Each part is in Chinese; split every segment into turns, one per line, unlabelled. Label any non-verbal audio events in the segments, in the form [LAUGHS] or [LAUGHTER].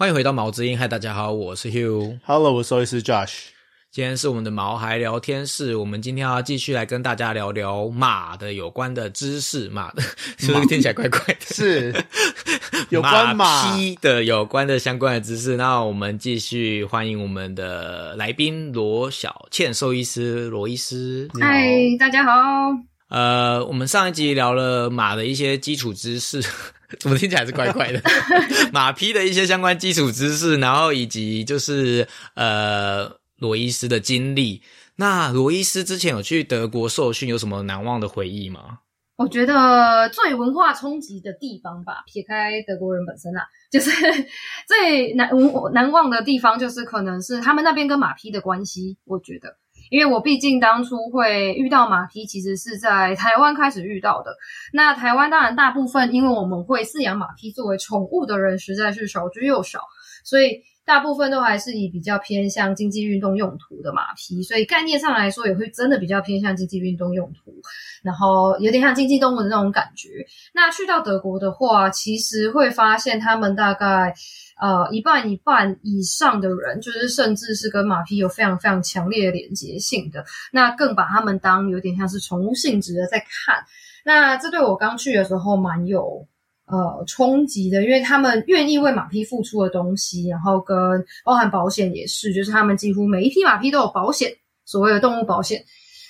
欢迎回到毛之音，嗨，大家好，我是 Hugh。
Hello，我是兽医师 Josh。
今天是我们的毛孩聊天室，我们今天要继续来跟大家聊聊马的有关的知识。马的 [LAUGHS] 是不是听起来怪怪的？
是 [LAUGHS] 有关马
匹的有关的相关的知识。那我们继续欢迎我们的来宾罗小倩兽医师，罗医师。
嗨，大家好。
呃，我们上一集聊了马的一些基础知识，[LAUGHS] 怎么听起来是怪怪的？[LAUGHS] 马匹的一些相关基础知识，然后以及就是呃罗伊斯的经历。那罗伊斯之前有去德国受训，有什么难忘的回忆吗？
我觉得最文化冲击的地方吧，撇开德国人本身啊，[LAUGHS] 就是最难文难忘的地方，就是可能是他们那边跟马匹的关系。我觉得，因为我毕竟当初会遇到马匹，其实是在台湾开始遇到的。那台湾当然大部分，因为我们会饲养马匹作为宠物的人实在是少之又少，所以大部分都还是以比较偏向竞技运动用途的马匹，所以概念上来说也会真的比较偏向竞技运动用途，然后有点像经济动物的那种感觉。那去到德国的话，其实会发现他们大概呃一半一半以上的人，就是甚至是跟马匹有非常非常强烈的连结性的，那更把他们当有点像是宠物性质的在看。那这对我刚去的时候蛮有呃冲击的，因为他们愿意为马匹付出的东西，然后跟包含保险也是，就是他们几乎每一匹马匹都有保险，所谓的动物保险，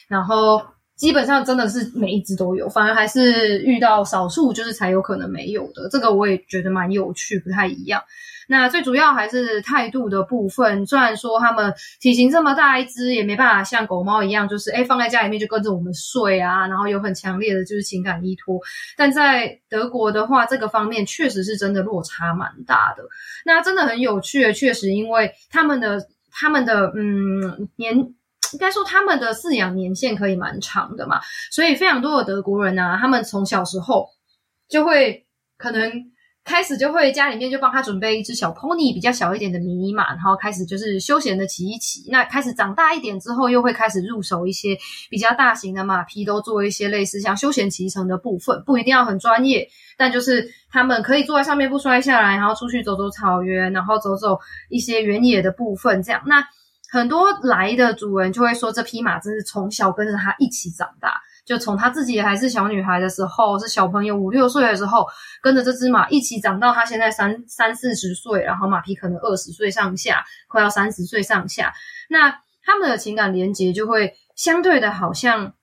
然后基本上真的是每一只都有，反而还是遇到少数就是才有可能没有的，这个我也觉得蛮有趣，不太一样。那最主要还是态度的部分。虽然说他们体型这么大一只，也没办法像狗猫一样，就是诶放在家里面就跟着我们睡啊，然后有很强烈的就是情感依托。但在德国的话，这个方面确实是真的落差蛮大的。那真的很有趣，确实因为他们的他们的嗯年。应该说他们的饲养年限可以蛮长的嘛，所以非常多的德国人啊，他们从小时候就会可能开始就会家里面就帮他准备一只小 pony，比较小一点的迷你马，然后开始就是休闲的骑一骑。那开始长大一点之后，又会开始入手一些比较大型的马匹，都做一些类似像休闲骑乘的部分，不一定要很专业，但就是他们可以坐在上面不摔下来，然后出去走走草原，然后走走一些原野的部分，这样那。很多来的主人就会说，这匹马真是从小跟着他一起长大，就从他自己还是小女孩的时候，是小朋友五六岁的时候，跟着这只马一起长到他现在三三四十岁，然后马匹可能二十岁上下，快要三十岁上下，那他们的情感连接就会相对的好像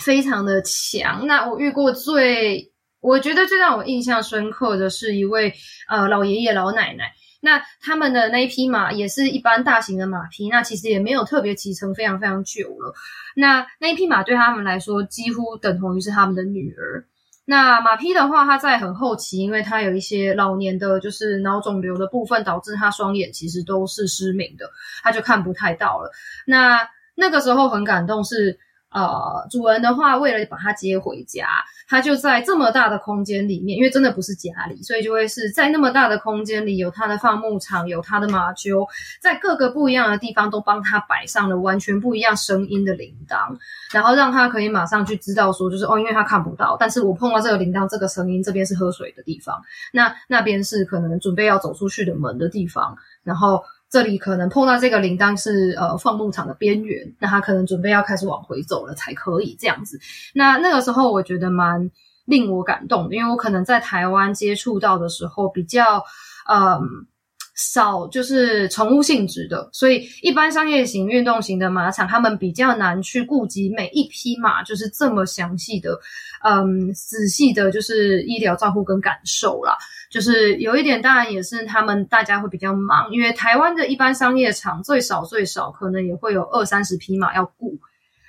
非常的强。那我遇过最，我觉得最让我印象深刻的是一位呃老爷爷老奶奶。那他们的那一匹马也是一般大型的马匹，那其实也没有特别骑乘非常非常久了。那那一匹马对他们来说几乎等同于是他们的女儿。那马匹的话，它在很后期，因为它有一些老年的，就是脑肿瘤的部分，导致它双眼其实都是失明的，它就看不太到了。那那个时候很感动是。呃，主人的话，为了把它接回家，他就在这么大的空间里面，因为真的不是家里，所以就会是在那么大的空间里，有他的放牧场，有他的马厩，在各个不一样的地方都帮他摆上了完全不一样声音的铃铛，然后让他可以马上去知道说，就是哦，因为他看不到，但是我碰到这个铃铛，这个声音，这边是喝水的地方，那那边是可能准备要走出去的门的地方，然后。这里可能碰到这个铃铛是呃放牧场的边缘，那他可能准备要开始往回走了才可以这样子。那那个时候我觉得蛮令我感动，因为我可能在台湾接触到的时候比较嗯少，就是宠物性质的，所以一般商业型、运动型的马场，他们比较难去顾及每一匹马，就是这么详细的、嗯仔细的，就是医疗照护跟感受啦。就是有一点，当然也是他们大家会比较忙，因为台湾的一般商业场最少最少可能也会有二三十匹马要顾。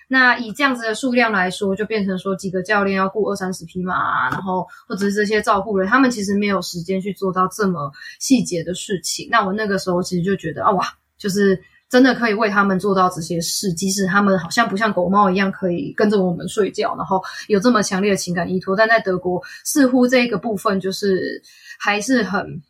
那以这样子的数量来说，就变成说几个教练要雇二三十匹马，然后或者是这些照顾人，他们其实没有时间去做到这么细节的事情。那我那个时候其实就觉得啊，哇，就是真的可以为他们做到这些事，即使他们好像不像狗猫一样可以跟着我们睡觉，然后有这么强烈的情感依托，但在德国似乎这个部分就是还是很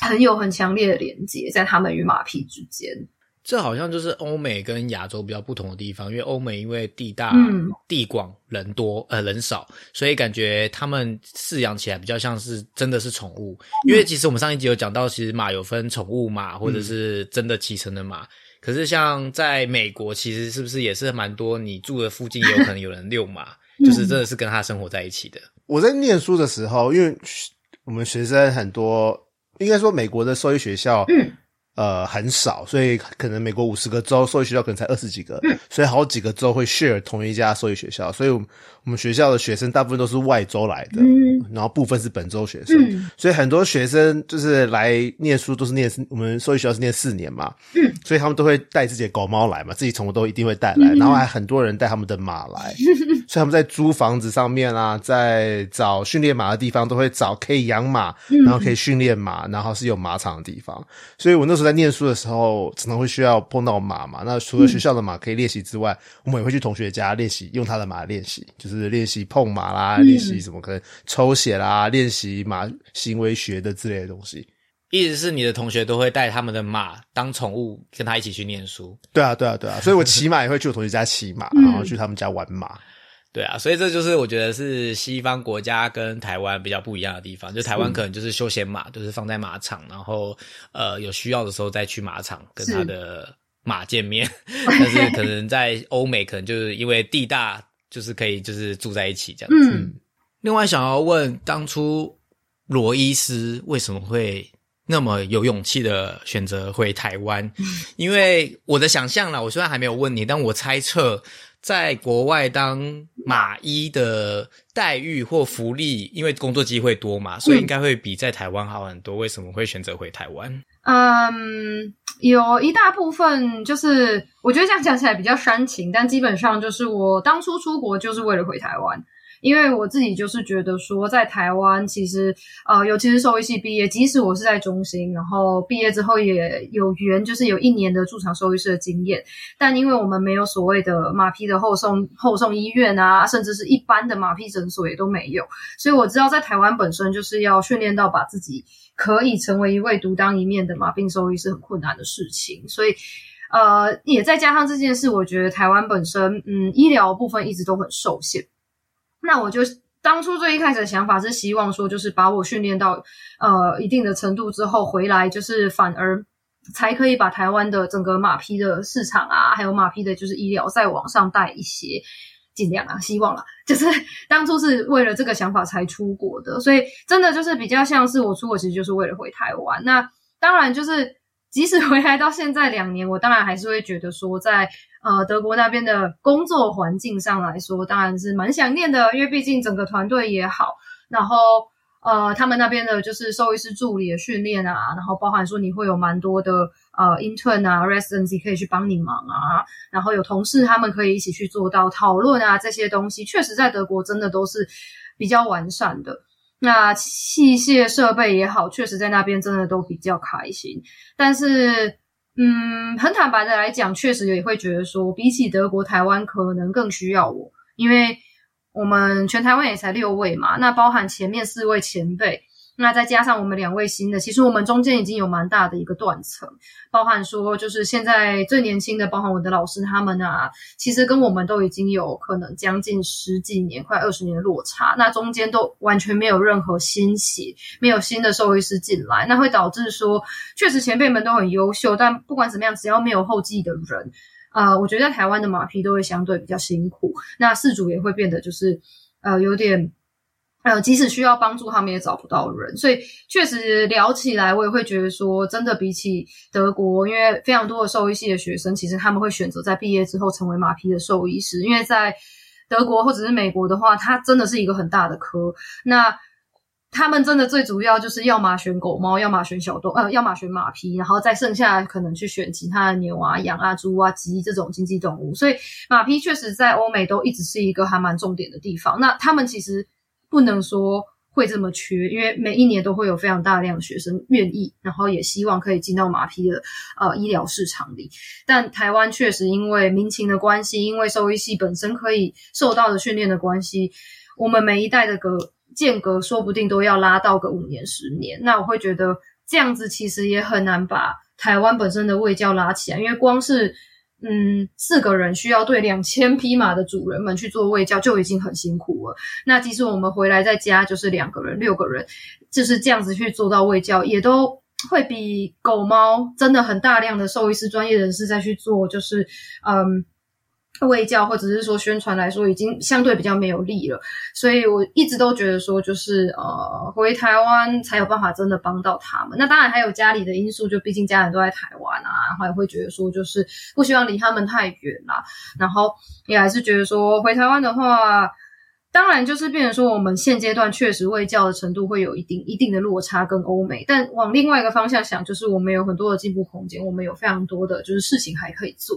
很有很强烈的连接在他们与马匹之间。
这好像就是欧美跟亚洲比较不同的地方，因为欧美因为地大、
嗯
地广、人多，呃，人少，所以感觉他们饲养起来比较像是真的是宠物。因为其实我们上一集有讲到，其实马有分宠物马或者是真的骑乘的马。可是像在美国，其实是不是也是蛮多？你住的附近也有可能有人遛马，就是真的是跟他生活在一起的。
我在念书的时候，因为我们学生很多，应该说美国的兽医学校，
嗯，
呃，很少，所以可能美国五十个州兽医学校可能才二十几个，所以好几个州会 share 同一家兽医学校，所以我们学校的学生大部分都是外州来的，
嗯。
然后部分是本州学生，
嗯。
所以很多学生就是来念书都是念我们兽医学校是念四年嘛，
嗯，
所以他们都会带自己的狗猫来嘛，自己宠物都一定会带来，然后还很多人带他们的马来，[LAUGHS] 所以他们在租房子上面啊，在找训练马的地方都会找可以养马，然后可以训练马，然后是有马场的地方。所以我那时候在念书的时候，常常会需要碰到马嘛。那除了学校的马可以练习之外，我们也会去同学家练习，用他的马练习，就是练习碰马啦，练习什么可能抽血啦，练习马行为学的之类的东西。
意思是你的同学都会带他们的马当宠物，跟他一起去念书。
对啊，对啊，对啊，所以我骑马也会去我同学家骑马，
嗯
然后去他们家玩马。
对啊，所以这就是我觉得是西方国家跟台湾比较不一样的地方。就台湾可能就是休闲马，就是放在马场，然后呃有需要的时候再去马场跟他的马见面。[LAUGHS] 但是可能在欧美，可能就是因为地大，就是可以就是住在一起这样子。
嗯，
另外想要问，当初罗伊斯为什么会那么有勇气的选择回台湾？因为我的想象啦，我虽然还没有问你，但我猜测在国外当马医的待遇或福利，因为工作机会多嘛，所以应该会比在台湾好很多。为什么会选择回台湾？
嗯，有一大部分就是我觉得这样讲起来比较煽情，但基本上就是我当初出国就是为了回台湾。因为我自己就是觉得说，在台湾其实呃，尤其是兽医系毕业，即使我是在中心，然后毕业之后也有缘，就是有一年的驻场兽医师的经验，但因为我们没有所谓的马匹的后送后送医院啊，甚至是一般的马匹诊所也都没有，所以我知道在台湾本身就是要训练到把自己可以成为一位独当一面的马病兽医是很困难的事情，所以。呃，也再加上这件事，我觉得台湾本身，嗯，医疗部分一直都很受限。那我就当初最一开始的想法是希望说，就是把我训练到呃一定的程度之后回来，就是反而才可以把台湾的整个马匹的市场啊，还有马匹的就是医疗再往上带一些，尽量啊，希望啦，[LAUGHS] 就是当初是为了这个想法才出国的，所以真的就是比较像是我出国其实就是为了回台湾。那当然就是即使回来到现在两年，我当然还是会觉得说在。呃，德国那边的工作环境上来说，当然是蛮想念的，因为毕竟整个团队也好，然后呃，他们那边的就是兽医师助理的训练啊，然后包含说你会有蛮多的呃 intern 啊，residency 可以去帮你忙啊，然后有同事他们可以一起去做到讨论啊这些东西，确实在德国真的都是比较完善的。那器械设备也好，确实在那边真的都比较开心，但是。嗯，很坦白的来讲，确实也会觉得说，比起德国、台湾，可能更需要我，因为我们全台湾也才六位嘛，那包含前面四位前辈，那再加上我们两位新的，其实我们中间已经有蛮大的一个断层，包含说就是现在最年轻的，包含我的老师他们啊，其实跟我们都已经有可能将近十几年、快二十年的落差，那中间都完全没有任何新血，没有新的兽医师进来，那会导致说，确实前辈们都很优秀，但不管怎么样，只要没有后继的人，呃，我觉得在台湾的马匹都会相对比较辛苦，那饲主也会变得就是呃有点。呃，即使需要帮助，他们也找不到人，所以确实聊起来，我也会觉得说，真的比起德国，因为非常多的兽医系的学生，其实他们会选择在毕业之后成为马匹的兽医师，因为在德国或者是美国的话，它真的是一个很大的科。那他们真的最主要就是要么选狗猫，要么选小动，呃，要么选马匹，然后再剩下可能去选其他的牛啊、羊啊、猪啊、鸡这种经济动物。所以马匹确实在欧美都一直是一个还蛮重点的地方。那他们其实。不能说会这么缺，因为每一年都会有非常大量的学生愿意，然后也希望可以进到马匹的呃医疗市场里。但台湾确实因为民情的关系，因为兽医系本身可以受到的训练的关系，我们每一代的狗间隔说不定都要拉到个五年十年。那我会觉得这样子其实也很难把台湾本身的卫教拉起来，因为光是嗯四个人需要对两千匹马的主人们去做卫教就已经很辛苦了。那即使我们回来在家就是两个人、六个人，就是这样子去做到卫教，也都会比狗猫真的很大量的兽医师专业人士再去做，就是嗯。卫教或者是说宣传来说，已经相对比较没有力了，所以我一直都觉得说，就是呃，回台湾才有办法真的帮到他们。那当然还有家里的因素，就毕竟家人都在台湾啊，然后也会觉得说，就是不希望离他们太远啦。然后也还是觉得说，回台湾的话，当然就是变成说，我们现阶段确实卫教的程度会有一定一定的落差跟欧美，但往另外一个方向想，就是我们有很多的进步空间，我们有非常多的就是事情还可以做。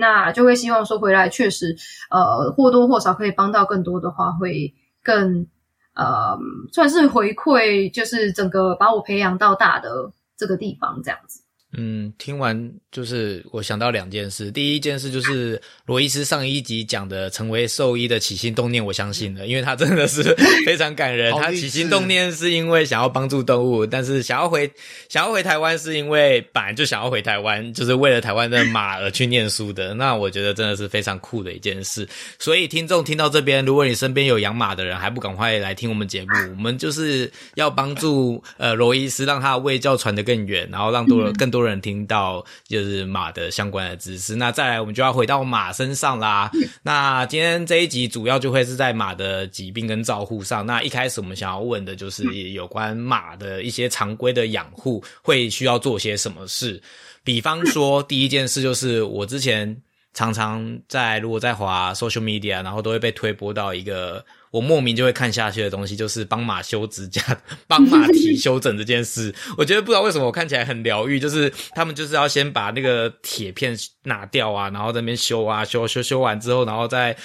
那就会希望说回来，确实，呃，或多或少可以帮到更多的话，会更，呃，算是回馈，就是整个把我培养到大的这个地方这样子。
嗯，听完就是我想到两件事。第一件事就是罗伊斯上一集讲的成为兽医的起心动念，我相信了，因为他真的是 [LAUGHS] 非常感人。他起心动念是因为想要帮助动物，但是想要回想要回台湾是因为本来就想要回台湾，就是为了台湾的马而去念书的。那我觉得真的是非常酷的一件事。所以听众听到这边，如果你身边有养马的人，还不赶快来听我们节目，我们就是要帮助呃罗伊斯，让他的卫教传得更远，然后让多了更多。多人听到就是马的相关的知识，那再来我们就要回到马身上啦。[LAUGHS] 那今天这一集主要就会是在马的疾病跟照护上。那一开始我们想要问的就是有关马的一些常规的养护会需要做些什么事。比方说，第一件事就是我之前常常在如果在滑 social media，然后都会被推播到一个。我莫名就会看下去的东西，就是帮马修指甲、帮马蹄修整这件事。[LAUGHS] 我觉得不知道为什么我看起来很疗愈，就是他们就是要先把那个铁片拿掉啊，然后在那边修啊修修修完之后，然后再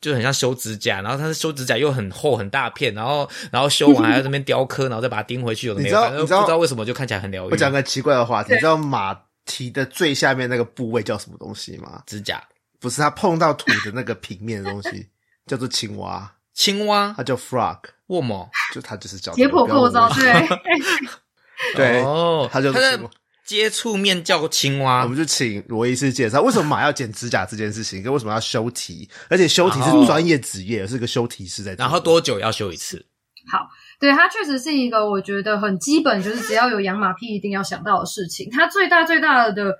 就很像修指甲，然后他是修指甲又很厚很大片，然后然后修完还要这边雕刻，然后再把它钉回去。有的没有？你知道不知道为什么就看起来很疗愈？
我讲个奇怪的话题，你知道马蹄的最下面那个部位叫什么东西吗？
指甲？
不是，它碰到土的那个平面的东西 [LAUGHS] 叫做青蛙。
青蛙，
它叫 frog，
卧毛，
就它就是叫
解剖构造，对，[LAUGHS]
对，
哦，
它就
是接触面叫青蛙。
我们就请罗医师介绍，为什么马要剪指甲这件事情，跟为什么要修蹄，而且修蹄是专业职业，是个修蹄师在。
然后多久要修一次？
好，对，它确实是一个我觉得很基本，就是只要有养马屁一定要想到的事情。它最大最大的。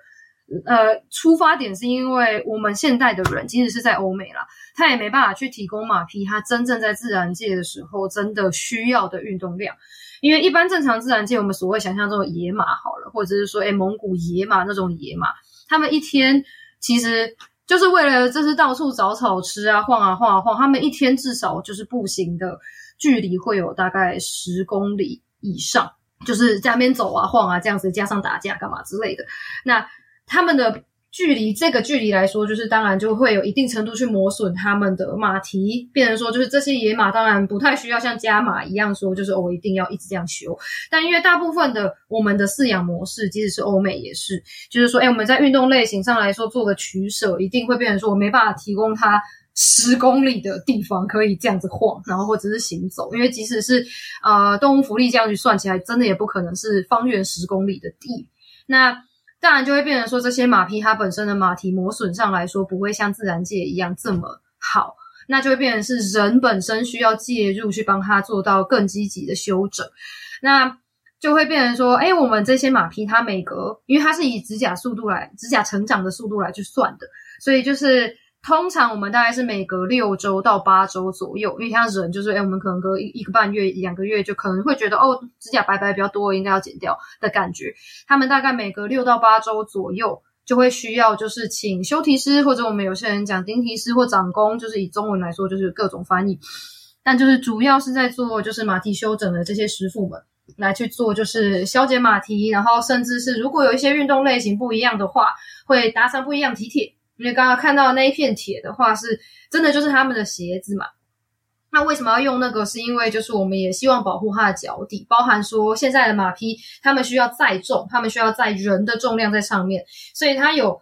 呃，出发点是因为我们现代的人，即使是在欧美啦，他也没办法去提供马匹他真正在自然界的时候真的需要的运动量。因为一般正常自然界，我们所谓想象中的野马好了，或者是说，哎，蒙古野马那种野马，他们一天其实就是为了就是到处找草吃啊，晃啊晃啊晃，他们一天至少就是步行的距离会有大概十公里以上，就是在那边走啊晃啊这样子，加上打架干嘛之类的，那。他们的距离，这个距离来说，就是当然就会有一定程度去磨损他们的马蹄，变成说就是这些野马当然不太需要像家马一样说，就是我一定要一直这样修。但因为大部分的我们的饲养模式，即使是欧美也是，就是说，哎，我们在运动类型上来说做个取舍，一定会变成说我没办法提供它十公里的地方可以这样子晃，然后或者是行走，因为即使是呃动物福利这样去算起来，真的也不可能是方圆十公里的地。那当然就会变成说，这些马匹它本身的马蹄磨损上来说，不会像自然界一样这么好，那就会变成是人本身需要介入去帮它做到更积极的修整，那就会变成说，哎，我们这些马匹它每隔，因为它是以指甲速度来，指甲成长的速度来去算的，所以就是。通常我们大概是每隔六周到八周左右，因为像人就是，哎，我们可能隔一一个半月、两个月就可能会觉得，哦，指甲白白比较多，应该要剪掉的感觉。他们大概每隔六到八周左右就会需要，就是请修蹄师或者我们有些人讲钉蹄师或长工，就是以中文来说就是各种翻译，但就是主要是在做就是马蹄修整的这些师傅们来去做，就是消解马蹄，然后甚至是如果有一些运动类型不一样的话，会搭上不一样蹄铁。因为刚刚看到那一片铁的话，是真的就是他们的鞋子嘛？那为什么要用那个？是因为就是我们也希望保护它的脚底，包含说现在的马匹，他们需要载重，他们需要载人的重量在上面，所以它有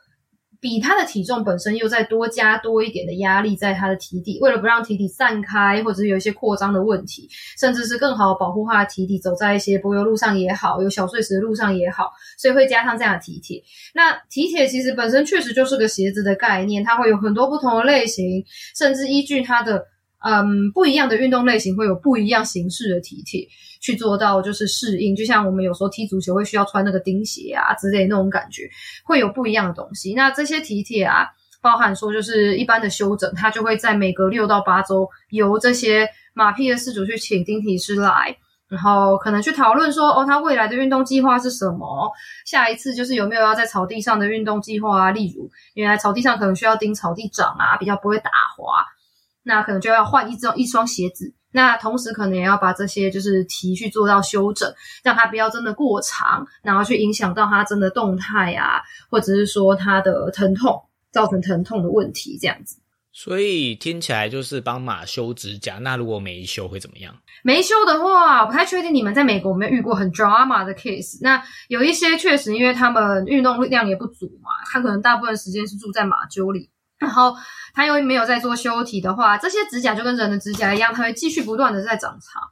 比他的体重本身又再多加多一点的压力在他的体底，为了不让体底散开，或者是有一些扩张的问题，甚至是更好保护他的体底，走在一些柏油路上也好，有小碎石的路上也好，所以会加上这样的体铁。那体铁其实本身确实就是个鞋子的概念，它会有很多不同的类型，甚至依据它的。嗯，不一样的运动类型会有不一样形式的体贴去做到，就是适应。就像我们有时候踢足球会需要穿那个钉鞋啊之类那种感觉，会有不一样的东西。那这些体贴啊，包含说就是一般的休整，它就会在每隔六到八周由这些马匹的饲主去请钉体师来，然后可能去讨论说，哦，他未来的运动计划是什么？下一次就是有没有要在草地上的运动计划啊？例如，原来草地上可能需要钉草地掌啊，比较不会打滑。那可能就要换一双一双鞋子，那同时可能也要把这些就是题去做到修整，让它不要真的过长，然后去影响到它真的动态啊，或者是说它的疼痛造成疼痛的问题这样子。
所以听起来就是帮马修指甲，那如果没修会怎么样？
没修的话，不太确定你们在美国有没有遇过很 drama 的 case。那有一些确实因为他们运动量也不足嘛，他可能大部分时间是住在马厩里。然后他又没有在做修体的话，这些指甲就跟人的指甲一样，它会继续不断的在长长。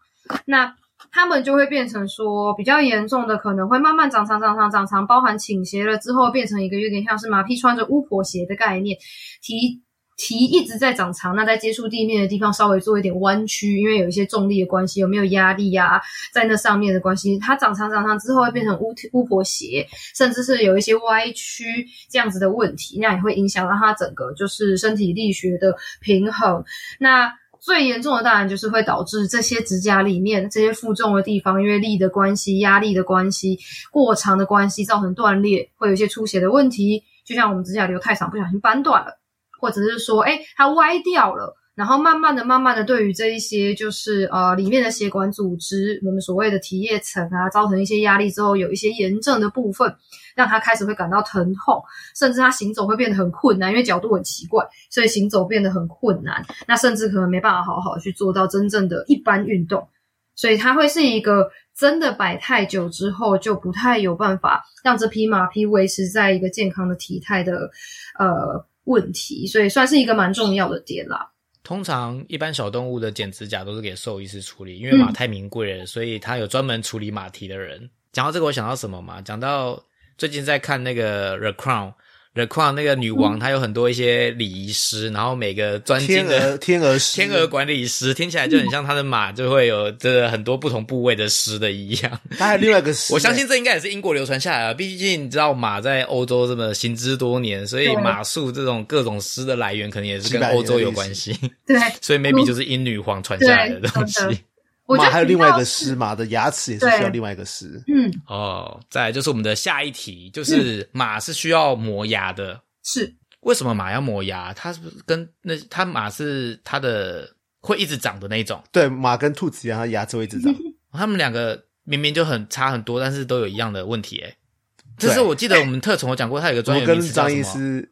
那它们就会变成说比较严重的，可能会慢慢长长长长长长，包含倾斜了之后，变成一个有点像是马屁穿着巫婆鞋的概念，提。蹄一直在长长，那在接触地面的地方稍微做一点弯曲，因为有一些重力的关系，有没有压力呀？在那上面的关系，它长长长长之后会变成巫巫婆鞋，甚至是有一些歪曲这样子的问题，那也会影响到它整个就是身体力学的平衡。那最严重的当然就是会导致这些指甲里面这些负重的地方，因为力的关系、压力的关系、过长的关系，造成断裂，会有一些出血的问题。就像我们指甲留太长，不小心扳断了。或者是说，哎，它歪掉了，然后慢慢的、慢慢的，对于这一些就是呃里面的血管组织，我们所谓的体液层啊，造成一些压力之后，有一些炎症的部分，让它开始会感到疼痛，甚至它行走会变得很困难，因为角度很奇怪，所以行走变得很困难。那甚至可能没办法好好去做到真正的一般运动，所以它会是一个真的摆太久之后，就不太有办法让这匹马匹维持在一个健康的体态的呃。问题，所以算是一个蛮重要的点啦。
通常一般小动物的剪指甲都是给兽医师处理，因为马太名贵了，所以他有专门处理马蹄的人。讲到这个，我想到什么嘛？讲到最近在看那个《The Crown》。The Crown 那个女王，她有很多一些礼仪师，然后每个专精的
天鹅 [LAUGHS]
天鹅管理师，听起来就很像她的马就会有这很多不同部位的师的一样。
她还另外一个师，
我相信这应该也是英国流传下来的。毕竟你知道马在欧洲这么行之多年，所以马术这种各种师的来源，可能也是跟欧洲有关系。
对，
所以 maybe 就是英女皇传下来的东西。
马
还有另外一个狮，马的牙齿也是需要另外一个狮。
嗯，
哦，再就是我们的下一题，就是马是需要磨牙的。
是
为什么马要磨牙？它是不是跟那它马是它的会一直长的那种？
对，马跟兔子一样，它牙齿会一直长。[LAUGHS]
他们两个明明就很差很多，但是都有一样的问题。哎，这是我记得我们特宠有讲过，它有个专业名词
叫什么？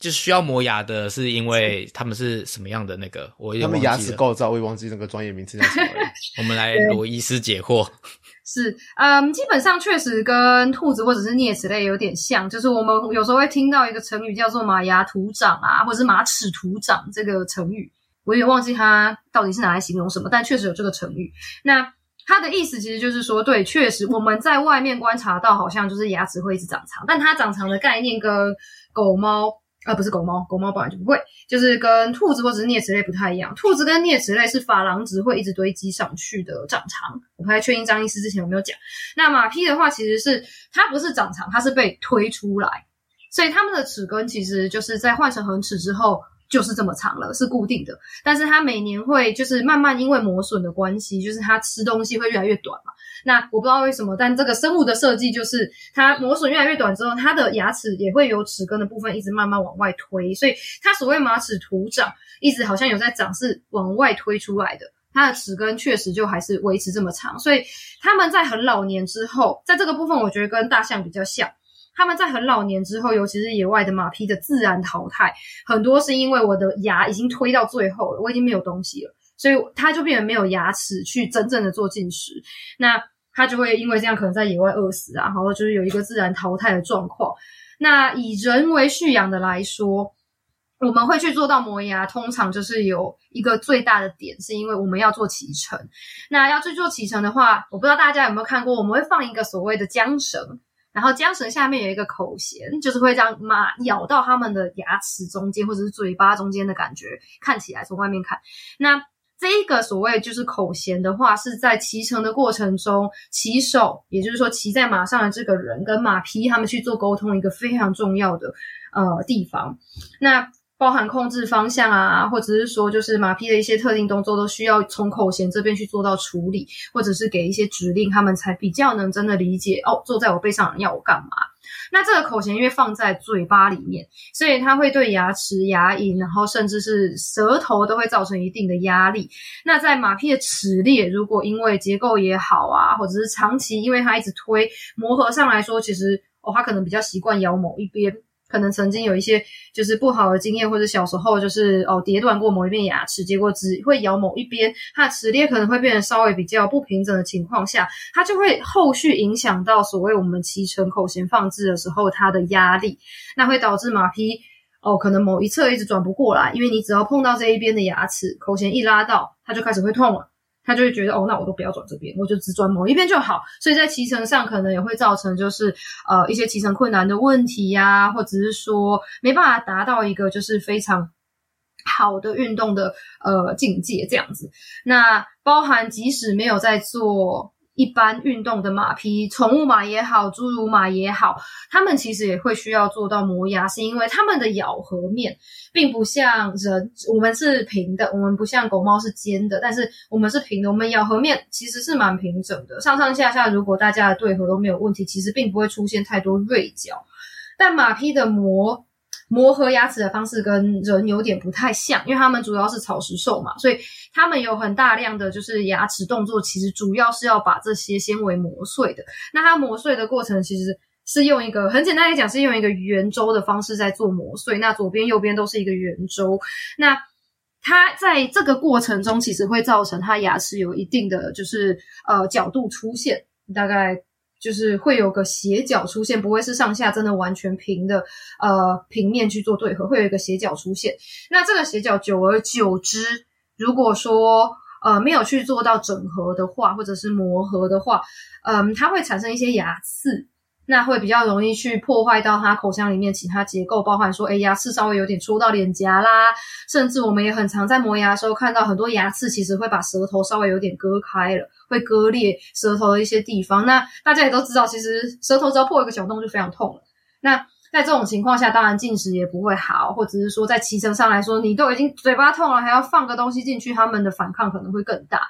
就是需要磨牙的，是因为他们是什么样的那个？我
他们牙齿构造，我也忘记那个专业名词叫什么了。[LAUGHS]
我们来罗医师解惑。[LAUGHS]
是，嗯，基本上确实跟兔子或者是啮齿类有点像，就是我们有时候会听到一个成语叫做“马牙土长”啊，或者是“马齿土长”这个成语，我也忘记它到底是拿来形容什么，但确实有这个成语。那它的意思其实就是说，对，确实我们在外面观察到好像就是牙齿会一直长长，但它长长的概念跟狗猫。啊，不是狗猫，狗猫本来就不会，就是跟兔子或者是啮齿类不太一样。兔子跟啮齿类是珐琅质会一直堆积上去的长长。我不太确定张医师之前有没有讲。那马匹的话，其实是它不是长长，它是被推出来，所以它们的齿根其实就是在换成恒齿之后就是这么长了，是固定的。但是它每年会就是慢慢因为磨损的关系，就是它吃东西会越来越短嘛。那我不知道为什么，但这个生物的设计就是它磨损越来越短之后，它的牙齿也会由齿根的部分一直慢慢往外推，所以它所谓马齿徒长，一直好像有在长，是往外推出来的。它的齿根确实就还是维持这么长，所以他们在很老年之后，在这个部分我觉得跟大象比较像。他们在很老年之后，尤其是野外的马匹的自然淘汰，很多是因为我的牙已经推到最后了，我已经没有东西了，所以它就变得没有牙齿去真正的做进食。那它就会因为这样可能在野外饿死啊，然后就是有一个自然淘汰的状况。那以人为蓄养的来说，我们会去做到磨牙，通常就是有一个最大的点，是因为我们要做脐橙。那要去做脐橙的话，我不知道大家有没有看过，我们会放一个所谓的缰绳，然后缰绳下面有一个口弦，就是会让马咬到它们的牙齿中间或者是嘴巴中间的感觉，看起来从外面看，那。这一个所谓就是口弦的话，是在骑乘的过程中，骑手，也就是说骑在马上的这个人跟马匹他们去做沟通一个非常重要的呃地方。那包含控制方向啊，或者是说就是马匹的一些特定动作，都需要从口弦这边去做到处理，或者是给一些指令，他们才比较能真的理解哦，坐在我背上要我干嘛。那这个口弦因为放在嘴巴里面，所以它会对牙齿、牙龈，然后甚至是舌头都会造成一定的压力。那在马匹的齿列，如果因为结构也好啊，或者是长期因为它一直推磨合上来说，其实哦，它可能比较习惯咬某一边。可能曾经有一些就是不好的经验，或者小时候就是哦跌断过某一边牙齿，结果只会咬某一边，它的齿列可能会变得稍微比较不平整的情况下，它就会后续影响到所谓我们骑乘口弦放置的时候它的压力，那会导致马匹哦可能某一侧一直转不过来，因为你只要碰到这一边的牙齿，口弦一拉到，它就开始会痛了。他就会觉得哦，那我都不要转这边，我就只转某一边就好。所以在骑乘上可能也会造成就是呃一些骑乘困难的问题呀，或者是说没办法达到一个就是非常好的运动的呃境界这样子。那包含即使没有在做。一般运动的马匹，宠物马也好，侏儒马也好，它们其实也会需要做到磨牙，是因为它们的咬合面并不像人，我们是平的，我们不像狗猫是尖的，但是我们是平的，我们咬合面其实是蛮平整的，上上下下如果大家的对合都没有问题，其实并不会出现太多锐角，但马匹的磨。磨合牙齿的方式跟人有点不太像，因为他们主要是草食兽嘛，所以他们有很大量的就是牙齿动作，其实主要是要把这些纤维磨碎的。那它磨碎的过程其实是用一个很简单来讲，是用一个圆周的方式在做磨碎。那左边右边都是一个圆周，那它在这个过程中其实会造成它牙齿有一定的就是呃角度出现，大概。就是会有个斜角出现，不会是上下真的完全平的，呃，平面去做对合，会有一个斜角出现。那这个斜角久而久之，如果说呃没有去做到整合的话，或者是磨合的话，嗯，它会产生一些牙刺。那会比较容易去破坏到它口腔里面其他结构，包含说，哎，牙齿稍微有点戳到脸颊啦，甚至我们也很常在磨牙的时候看到很多牙齿，其实会把舌头稍微有点割开了，会割裂舌头的一些地方。那大家也都知道，其实舌头只要破一个小洞就非常痛了。那在这种情况下，当然进食也不会好，或者是说在骑乘上来说，你都已经嘴巴痛了，还要放个东西进去，他们的反抗可能会更大。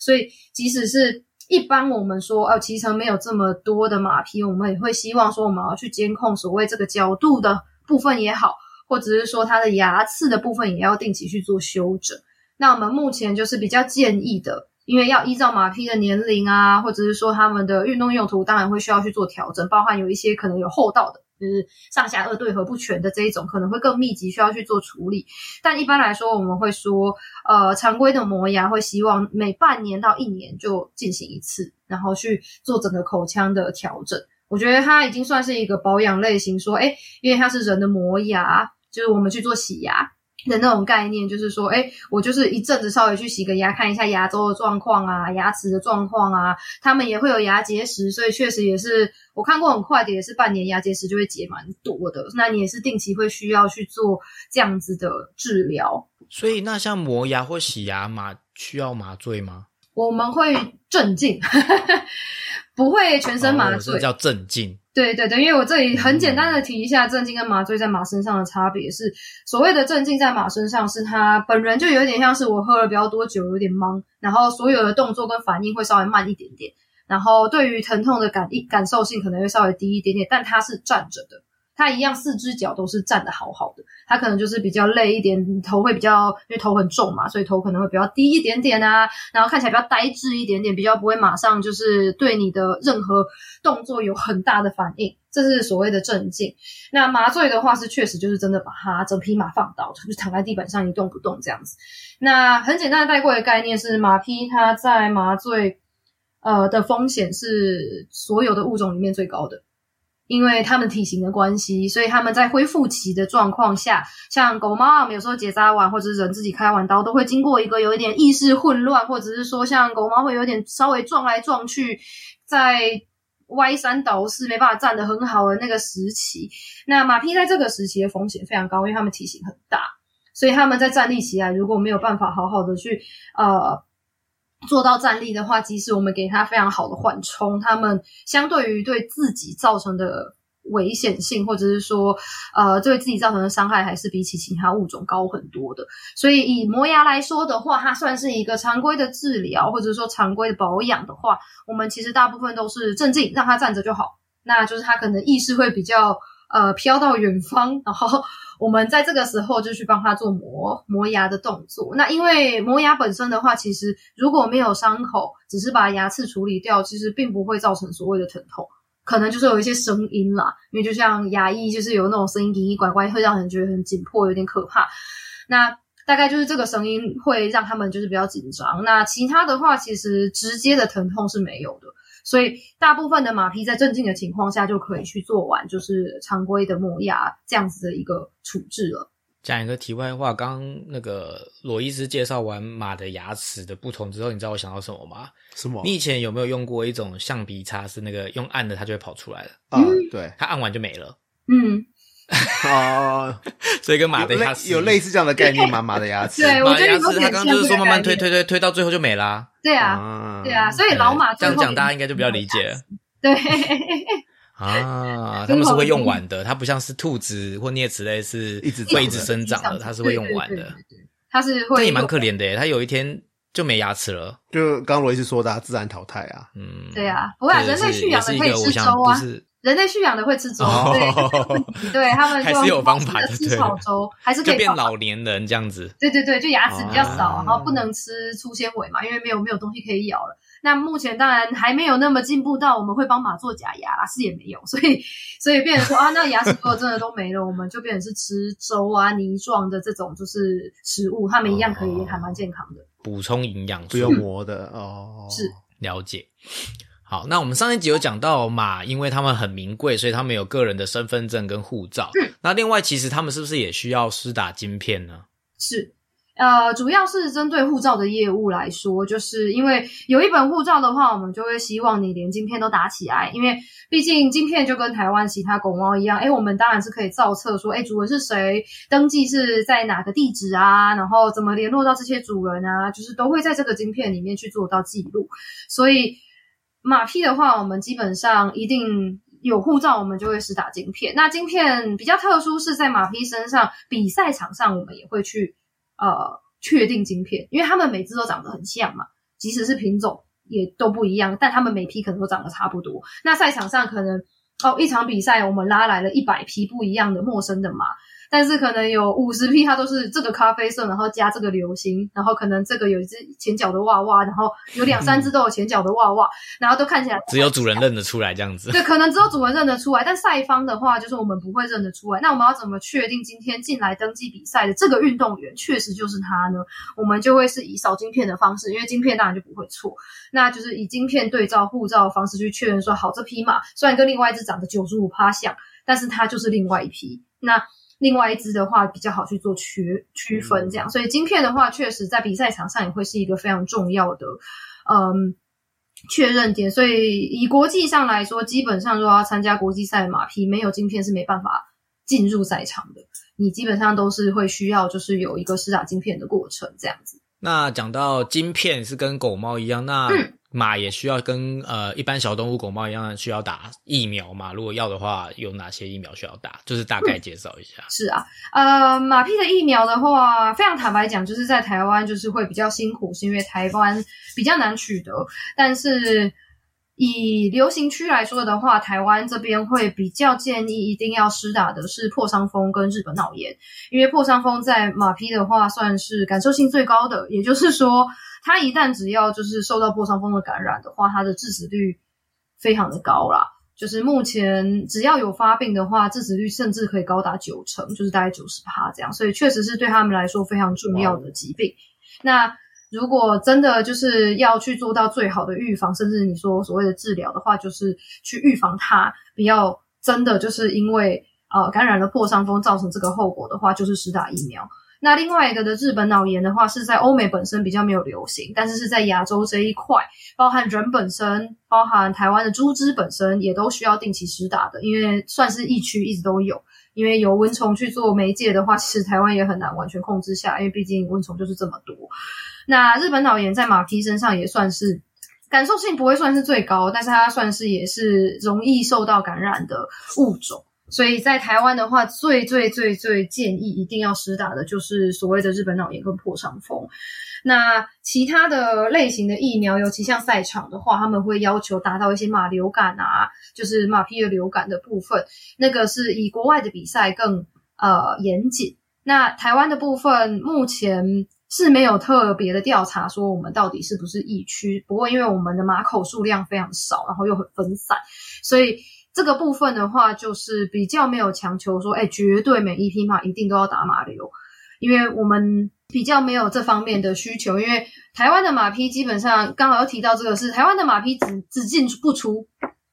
所以即使是。一般我们说，哦，骑乘没有这么多的马匹，我们也会希望说，我们要去监控所谓这个角度的部分也好，或者是说它的牙刺的部分也要定期去做修整。那我们目前就是比较建议的，因为要依照马匹的年龄啊，或者是说他们的运动用途，当然会需要去做调整，包含有一些可能有厚道的。就是上下颚对合不全的这一种，可能会更密集，需要去做处理。但一般来说，我们会说，呃，常规的磨牙会希望每半年到一年就进行一次，然后去做整个口腔的调整。我觉得它已经算是一个保养类型，说，哎，因为它是人的磨牙，就是我们去做洗牙。的那种概念，就是说，哎，我就是一阵子稍微去洗个牙，看一下牙周的状况啊，牙齿的状况啊，他们也会有牙结石，所以确实也是我看过很快的，也是半年牙结石就会结蛮多的。那你也是定期会需要去做这样子的治疗。
所以，那像磨牙或洗牙麻需要麻醉吗？
我们会镇静，[LAUGHS] 不会全身麻醉，
叫镇静。
对对对，因为我这里很简单的提一下镇静跟麻醉在马身上的差别是，所谓的镇静在马身上是他本人就有点像是我喝了比较多酒，有点懵，然后所有的动作跟反应会稍微慢一点点，然后对于疼痛的感一感受性可能会稍微低一点点，但他是站着的。它一样，四只脚都是站得好好的。它可能就是比较累一点，头会比较，因为头很重嘛，所以头可能会比较低一点点啊。然后看起来比较呆滞一点点，比较不会马上就是对你的任何动作有很大的反应。这是所谓的镇静。那麻醉的话是确实就是真的把它整匹马放倒，就是躺在地板上一动不动这样子。那很简单的带过的概念是，马匹它在麻醉呃的风险是所有的物种里面最高的。因为它们体型的关系，所以它们在恢复期的状况下，像狗猫啊，我们有时候结扎完或者是人自己开完刀，都会经过一个有一点意识混乱，或者是说像狗猫会有点稍微撞来撞去，在歪三倒四，没办法站得很好的那个时期。那马匹在这个时期的风险非常高，因为它们体型很大，所以它们在站立起来如果没有办法好好的去呃。做到站立的话，即使我们给它非常好的缓冲，它们相对于对自己造成的危险性，或者是说，呃，对自己造成的伤害，还是比起其他物种高很多的。所以以磨牙来说的话，它算是一个常规的治疗，或者说常规的保养的话，我们其实大部分都是镇静，让它站着就好。那就是它可能意识会比较呃飘到远方，然后。我们在这个时候就去帮他做磨磨牙的动作。那因为磨牙本身的话，其实如果没有伤口，只是把牙齿处理掉，其实并不会造成所谓的疼痛，可能就是有一些声音啦。因为就像牙医，就是有那种声音，奇奇怪怪，会让人觉得很紧迫，有点可怕。那大概就是这个声音会让他们就是比较紧张。那其他的话，其实直接的疼痛是没有的。所以大部分的马匹在镇静的情况下就可以去做完，就是常规的磨牙这样子的一个处置了。
讲一个题外话，刚那个罗医师介绍完马的牙齿的不同之后，你知道我想到什么吗？
什么？
你以前有没有用过一种橡皮擦，是那个用按的它就会跑出来了？
啊，对，
它按完就没了。
嗯。
哦，[LAUGHS]
所以跟马的牙齿
有类似这样的概念吗？马的牙齿，[LAUGHS]
对，
马的牙齿，
他
刚刚就是说慢慢推推推推到最后就没啦。
对啊，对啊，所以老马
这样讲大家应该就比较理解。
对 [LAUGHS]
啊，他们是会用完的，它不像是兔子或啮齿类是
一直
会一直生长的，它是会用完的。
它是会，
这也蛮可怜的耶，它有一天就没牙齿了。
就刚刚罗伊斯说的，自然淘汰啊。
嗯，
对啊，不过人类驯养的可以吃粥啊。人类驯养的会吃粥，对，[LAUGHS] 对他们
还是有方法的，
吃草粥还是可以
变老年人这样子。
对对对，就牙齿比较少，然后不能吃粗纤维嘛，因为没有没有东西可以咬了。那目前当然还没有那么进步到我们会帮马做假牙啦，是也没有，所以所以变成说啊，那牙齿如果真的都没了，我们就变成是吃粥啊泥状的这种就是食物，他们一样可以还蛮健康的，
补充营养，
不用磨的哦，
是。
了解。好，那我们上一集有讲到马，因为他们很名贵，所以他们有个人的身份证跟护照。那另外，其实他们是不是也需要施打晶片呢？
是，呃，主要是针对护照的业务来说，就是因为有一本护照的话，我们就会希望你连晶片都打起来，因为毕竟晶片就跟台湾其他狗猫一样，哎，我们当然是可以造册说，哎，主人是谁，登记是在哪个地址啊，然后怎么联络到这些主人啊，就是都会在这个晶片里面去做到记录，所以。马匹的话，我们基本上一定有护照，我们就会施打晶片。那晶片比较特殊，是在马匹身上，比赛场上我们也会去呃确定晶片，因为他们每只都长得很像嘛，即使是品种也都不一样，但他们每匹可能都长得差不多。那赛场上可能哦，一场比赛我们拉来了一百匹不一样的陌生的马。但是可能有五十匹，它都是这个咖啡色，然后加这个流星，然后可能这个有一只前脚的娃娃，然后有两三只都有前脚的娃娃，然后都看起来
只有主人认得出来这样子。[LAUGHS]
对，可能只有主人认得出来，但赛方的话，就是我们不会认得出来。那我们要怎么确定今天进来登记比赛的这个运动员确实就是他呢？我们就会是以扫晶片的方式，因为晶片当然就不会错，那就是以晶片对照护照的方式去确认说，好，这匹马虽然跟另外一只长得九十五趴像，但是它就是另外一匹。那另外一支的话比较好去做区区分，这样，所以晶片的话，确实在比赛场上也会是一个非常重要的，嗯，确认点。所以以国际上来说，基本上如果要参加国际赛的马匹，没有晶片是没办法进入赛场的。你基本上都是会需要，就是有一个施打晶片的过程，这样子。
那讲到晶片是跟狗猫一样，那。马也需要跟呃一般小动物狗猫一样需要打疫苗嘛？如果要的话，有哪些疫苗需要打？就是大概介绍一下。
是啊，呃，马匹的疫苗的话，非常坦白讲，就是在台湾就是会比较辛苦，是因为台湾比较难取得。但是以流行区来说的话，台湾这边会比较建议一定要施打的是破伤风跟日本脑炎，因为破伤风在马匹的话算是感受性最高的，也就是说。它一旦只要就是受到破伤风的感染的话，它的致死率非常的高啦。就是目前只要有发病的话，致死率甚至可以高达九成，就是大概九十趴这样。所以确实是对他们来说非常重要的疾病。那如果真的就是要去做到最好的预防，甚至你说所谓的治疗的话，就是去预防它不要真的就是因为呃感染了破伤风造成这个后果的话，就是施打疫苗。那另外一个的日本脑炎的话，是在欧美本身比较没有流行，但是是在亚洲这一块，包含人本身，包含台湾的猪只本身，也都需要定期施打的，因为算是疫区一直都有。因为有蚊虫去做媒介的话，其实台湾也很难完全控制下，因为毕竟蚊虫就是这么多。那日本脑炎在马匹身上也算是感受性不会算是最高，但是它算是也是容易受到感染的物种。所以在台湾的话，最最最最建议一定要施打的就是所谓的日本脑炎跟破伤风。那其他的类型的疫苗，尤其像赛场的话，他们会要求达到一些马流感啊，就是马匹的流感的部分，那个是以国外的比赛更呃严谨。那台湾的部分目前是没有特别的调查说我们到底是不是疫区，不过因为我们的马口数量非常少，然后又很分散，所以。这个部分的话，就是比较没有强求说，哎，绝对每一匹马一定都要打马流，因为我们比较没有这方面的需求。因为台湾的马匹基本上，刚好要提到这个是台湾的马匹只只进不出，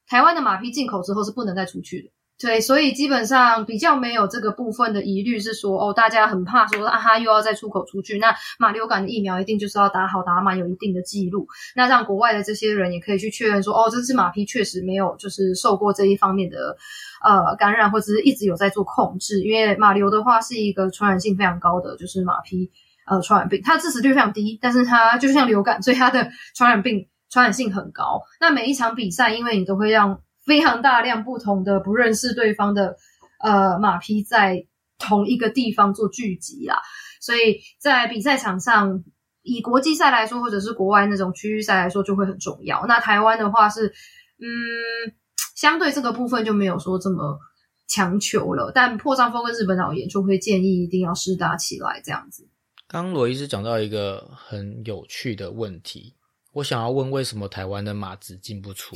台湾的马匹进口之后是不能再出去的。对，所以基本上比较没有这个部分的疑虑，是说哦，大家很怕说啊哈又要再出口出去，那马流感的疫苗一定就是要打好打满，有一定的记录，那让国外的这些人也可以去确认说哦，这只马匹确实没有就是受过这一方面的呃感染，或者是一直有在做控制，因为马流的话是一个传染性非常高的就是马匹呃传染病，它致死率非常低，但是它就像流感，所以它的传染病传染性很高。那每一场比赛，因为你都会让非常大量不同的不认识对方的呃马匹在同一个地方做聚集啦，所以在比赛场上，以国际赛来说，或者是国外那种区域赛来说，就会很重要。那台湾的话是，嗯，相对这个部分就没有说这么强求了。但破伤风跟日本脑炎就会建议一定要施打起来这样子。
刚罗医师讲到一个很有趣的问题，我想要问为什么台湾的马只进不出？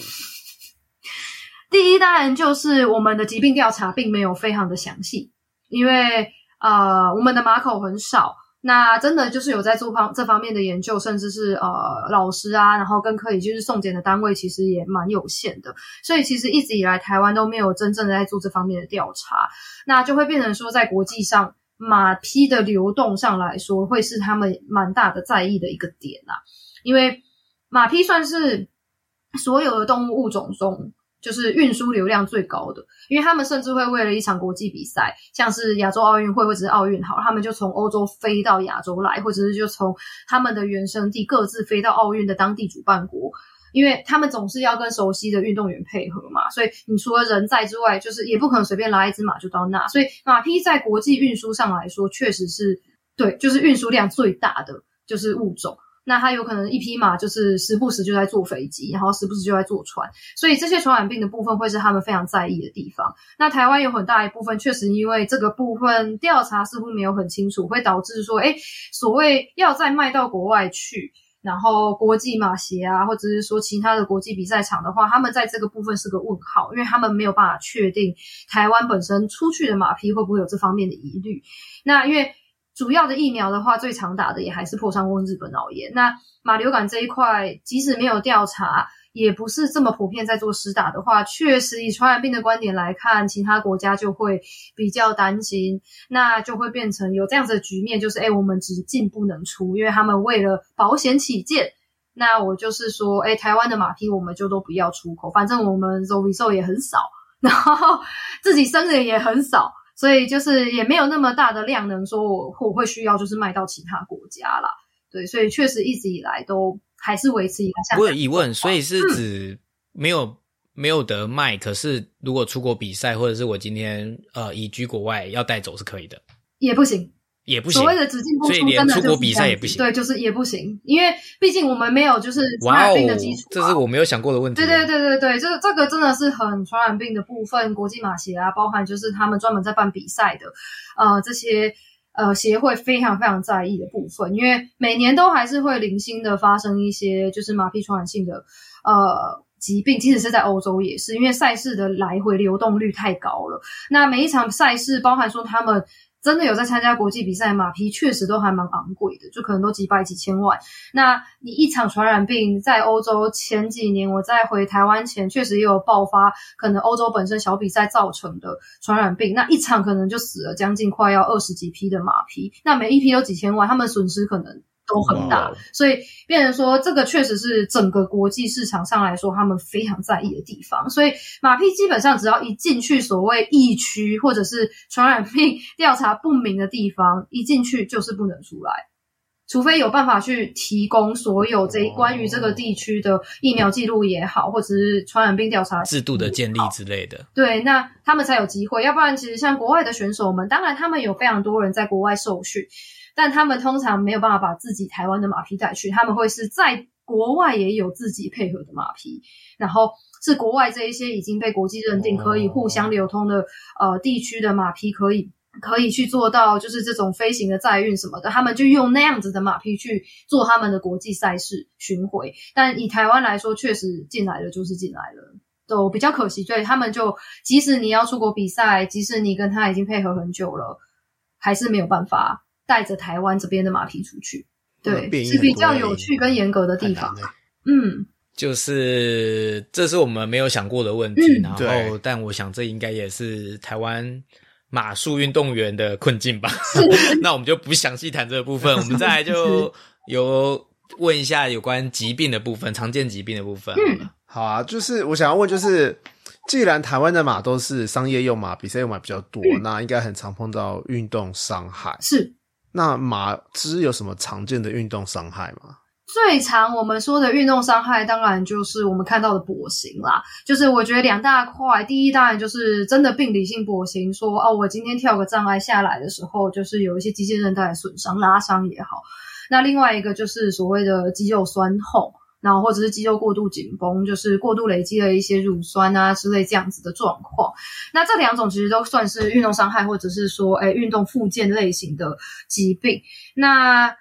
第一，当然就是我们的疾病调查并没有非常的详细，因为呃，我们的马口很少，那真的就是有在做方这方面的研究，甚至是呃老师啊，然后跟可以就是送检的单位，其实也蛮有限的，所以其实一直以来台湾都没有真正的在做这方面的调查，那就会变成说，在国际上马匹的流动上来说，会是他们蛮大的在意的一个点啊，因为马匹算是所有的动物物种中。就是运输流量最高的，因为他们甚至会为了一场国际比赛，像是亚洲奥运会或者是奥运好，他们就从欧洲飞到亚洲来，或者是就从他们的原生地各自飞到奥运的当地主办国，因为他们总是要跟熟悉的运动员配合嘛，所以你除了人在之外，就是也不可能随便拉一只马就到那，所以马匹在国际运输上来说，确实是对，就是运输量最大的就是物种。那它有可能一匹马就是时不时就在坐飞机，然后时不时就在坐船，所以这些传染病的部分会是他们非常在意的地方。那台湾有很大一部分确实因为这个部分调查似乎没有很清楚，会导致说，哎，所谓要再卖到国外去，然后国际马协啊，或者是说其他的国际比赛场的话，他们在这个部分是个问号，因为他们没有办法确定台湾本身出去的马匹会不会有这方面的疑虑。那因为。主要的疫苗的话，最常打的也还是破伤风、日本脑炎。那马流感这一块，即使没有调查，也不是这么普遍在做施打的话，确实以传染病的观点来看，其他国家就会比较担心，那就会变成有这样子的局面，就是哎，我们只进不能出，因为他们为了保险起见，那我就是说，哎，台湾的马匹我们就都不要出口，反正我们肉比兽也很少，然后自己生的也很少。所以就是也没有那么大的量能，说我我会需要就是卖到其他国家啦。对，所以确实一直以来都还是维持一个。
我有疑问，所以是指没有没有得卖，可是如果出国比赛，或者是我今天呃移居国外要带走是可以的，
也不行。
也不行，
所谓的只进不出，真的
出国比赛也不行。
对，就是也不行，因为毕竟我们没有就是传染病的基础。
这是我没有想过的问题。
对对对对对，这这个真的是很传染病的部分。国际马协啊，包含就是他们专门在办比赛的，呃，这些呃协会非常非常在意的部分，因为每年都还是会零星的发生一些就是马匹传染性的呃疾病，即使是在欧洲也是，因为赛事的来回流动率太高了。那每一场赛事，包含说他们。真的有在参加国际比赛，马匹确实都还蛮昂贵的，就可能都几百几千万。那你一场传染病在欧洲前几年，我在回台湾前确实也有爆发，可能欧洲本身小比赛造成的传染病，那一场可能就死了将近快要二十几匹的马匹，那每一批都几千万，他们损失可能。都很大，所以变成说这个确实是整个国际市场上来说，他们非常在意的地方。所以马匹基本上只要一进去所谓疫区或者是传染病 [LAUGHS] 调查不明的地方，一进去就是不能出来，除非有办法去提供所有这关于这个地区的疫苗记录也好，或者是传染病调查
制度的建立之类的。
对，那他们才有机会。要不然，其实像国外的选手们，当然他们有非常多人在国外受训。但他们通常没有办法把自己台湾的马匹带去，他们会是在国外也有自己配合的马匹，然后是国外这一些已经被国际认定可以互相流通的呃地区的马匹，可以可以去做到就是这种飞行的载运什么的，他们就用那样子的马匹去做他们的国际赛事巡回。但以台湾来说，确实进来了就是进来了，都比较可惜，所以他们就即使你要出国比赛，即使你跟他已经配合很久了，还是没有办法。带着台湾这边的马匹出去，对，是比较有趣跟严格的地方。嗯，
就是这是我们没有想过的问题。然后，但我想这应该也是台湾马术运动员的困境吧。[LAUGHS] 那我们就不详细谈这个部分，[LAUGHS] 我们再来就有问一下有关疾病的部分，常见疾病的部分。
嗯，
好啊，就是我想要问，就是既然台湾的马都是商业用马，比赛用马比较多，那应该很常碰到运动伤害。
是。
那马肢有什么常见的运动伤害吗？
最常我们说的运动伤害，当然就是我们看到的跛行啦。就是我觉得两大块，第一当然就是真的病理性跛行，说哦，我今天跳个障碍下来的时候，就是有一些肌腱韧带损伤、拉伤也好。那另外一个就是所谓的肌肉酸痛。然后或者是肌肉过度紧绷，就是过度累积了一些乳酸啊之类这样子的状况。那这两种其实都算是运动伤害，或者是说，哎，运动附件类型的疾病。那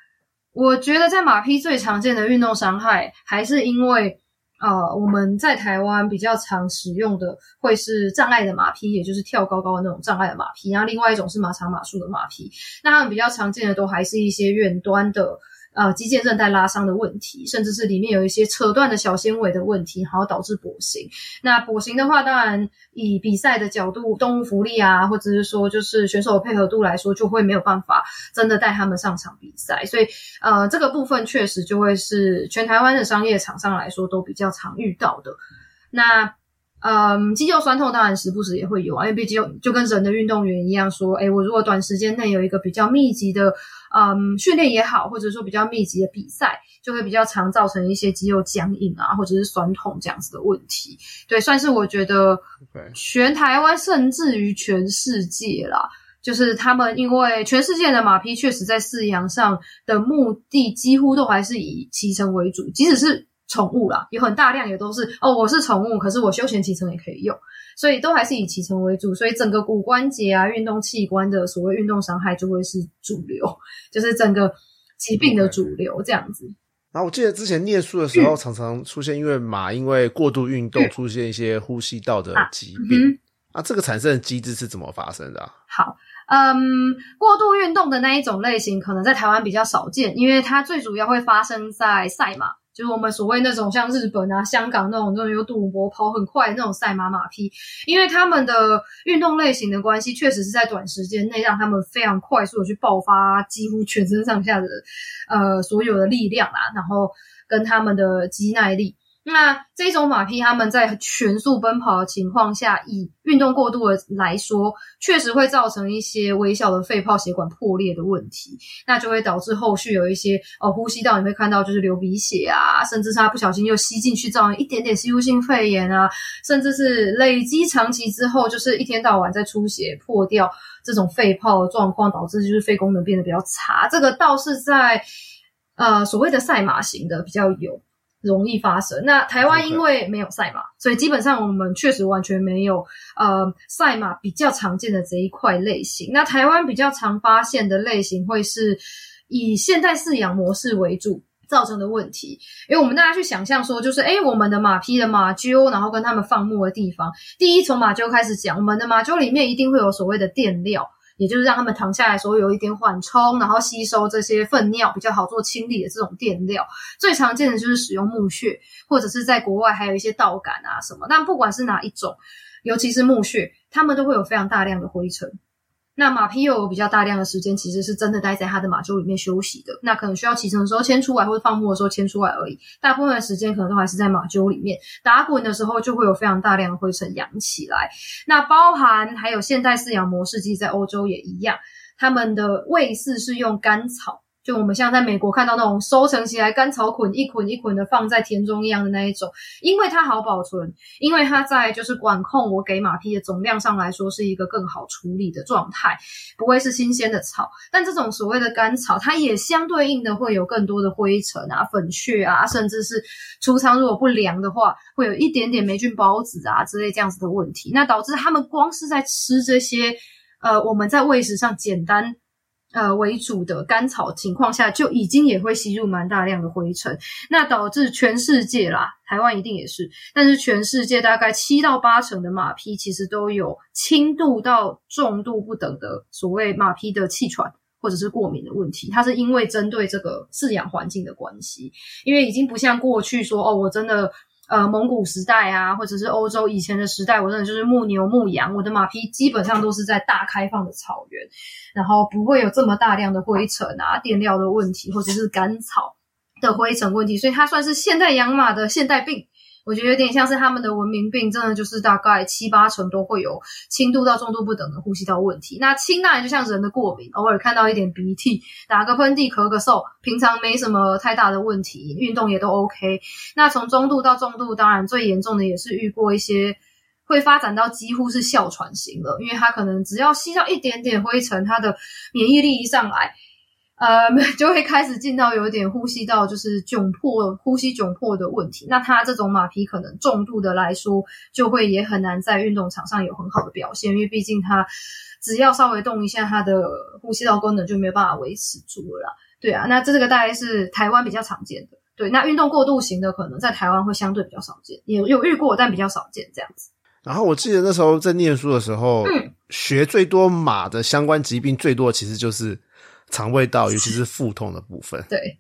我觉得在马匹最常见的运动伤害，还是因为，呃，我们在台湾比较常使用的会是障碍的马匹，也就是跳高高的那种障碍的马匹。然后另外一种是马场马术的马匹。那他们比较常见的都还是一些远端的。呃，肌腱韧带拉伤的问题，甚至是里面有一些扯断的小纤维的问题，然后导致跛行。那跛行的话，当然以比赛的角度、动物福利啊，或者是说就是选手配合度来说，就会没有办法真的带他们上场比赛。所以，呃，这个部分确实就会是全台湾的商业场上来说都比较常遇到的。那。嗯，肌肉酸痛当然时不时也会有啊，因为毕竟就跟人的运动员一样，说，哎，我如果短时间内有一个比较密集的，嗯，训练也好，或者说比较密集的比赛，就会比较常造成一些肌肉僵硬啊，或者是酸痛这样子的问题。对，算是我觉得全台湾甚至于全世界啦，就是他们因为全世界的马匹确实在饲养上的目的几乎都还是以骑乘为主，即使是。宠物啦，有很大量也都是哦，我是宠物，可是我休闲骑乘也可以用，所以都还是以骑乘为主，所以整个骨关节啊、运动器官的所谓运动伤害就会是主流，[LAUGHS] 就是整个疾病的主流这样子。
然后我记得之前念书的时候，常常出现因为马因为过度运动出现一些呼吸道的疾病，啊，这个产生的机制是怎么发生的？
好，嗯，过度运动的那一种类型，可能在台湾比较少见，因为它最主要会发生在赛马。就是我们所谓那种像日本啊、香港那种那种有赌博跑很快那种赛马马匹，因为他们的运动类型的关系，确实是在短时间内让他们非常快速的去爆发几乎全身上下的呃所有的力量啦，然后跟他们的肌耐力。那这种马匹，他们在全速奔跑的情况下，以运动过度的来说，确实会造成一些微小的肺泡血管破裂的问题，那就会导致后续有一些呃呼吸道你会看到就是流鼻血啊，甚至是他不小心又吸进去，造成一点点吸入性肺炎啊，甚至是累积长期之后，就是一天到晚在出血破掉这种肺泡的状况，导致就是肺功能变得比较差。这个倒是在呃所谓的赛马型的比较有。容易发生。那台湾因为没有赛马，所以基本上我们确实完全没有呃赛马比较常见的这一块类型。那台湾比较常发现的类型会是以现代饲养模式为主造成的问题。因为我们大家去想象说，就是诶我们的马匹的马厩，然后跟他们放牧的地方，第一从马厩开始讲，我们的马厩里面一定会有所谓的垫料。也就是让他们躺下来的时候有一点缓冲，然后吸收这些粪尿比较好做清理的这种垫料。最常见的就是使用木屑，或者是在国外还有一些稻杆啊什么。但不管是哪一种，尤其是木屑，他们都会有非常大量的灰尘。那马匹又有比较大量的时间，其实是真的待在它的马厩里面休息的。那可能需要启程的时候牵出来，或者放牧的时候牵出来而已。大部分的时间可能都还是在马厩里面打滚的时候，就会有非常大量的灰尘扬起来。那包含还有现代饲养模式，其实在欧洲也一样，他们的喂饲是用干草。就我们像在美国看到那种收成起来干草捆一捆一捆的放在田中一样的那一种，因为它好保存，因为它在就是管控我给马匹的总量上来说是一个更好处理的状态，不会是新鲜的草。但这种所谓的干草，它也相对应的会有更多的灰尘啊、粉屑啊，甚至是储仓如果不良的话，会有一点点霉菌孢子啊之类这样子的问题。那导致他们光是在吃这些，呃，我们在喂食上简单。呃，为主的干草情况下，就已经也会吸入蛮大量的灰尘，那导致全世界啦，台湾一定也是，但是全世界大概七到八成的马匹其实都有轻度到重度不等的所谓马匹的气喘或者是过敏的问题，它是因为针对这个饲养环境的关系，因为已经不像过去说哦，我真的。呃，蒙古时代啊，或者是欧洲以前的时代，我真的就是牧牛牧羊，我的马匹基本上都是在大开放的草原，然后不会有这么大量的灰尘啊、垫料的问题，或者是干草的灰尘问题，所以它算是现代养马的现代病。我觉得有点像是他们的文明病，真的就是大概七八成都会有轻度到重度不等的呼吸道问题。那轻当然就像人的过敏，偶尔看到一点鼻涕、打个喷嚏、咳个嗽，平常没什么太大的问题，运动也都 OK。那从中度到重度，当然最严重的也是遇过一些会发展到几乎是哮喘型了，因为他可能只要吸到一点点灰尘，他的免疫力一上来。呃，[LAUGHS] 就会开始进到有一点呼吸道就是窘迫、呼吸窘迫的问题。那他这种马匹可能重度的来说，就会也很难在运动场上有很好的表现，因为毕竟他只要稍微动一下，他的呼吸道功能就没有办法维持住了。对啊，那这个大概是台湾比较常见的。对，那运动过度型的可能在台湾会相对比较少见，也有遇过，但比较少见这样子。
然后我记得那时候在念书的时候，嗯，学最多马的相关疾病最多其实就是。肠胃道，尤其是腹痛的部分，
对，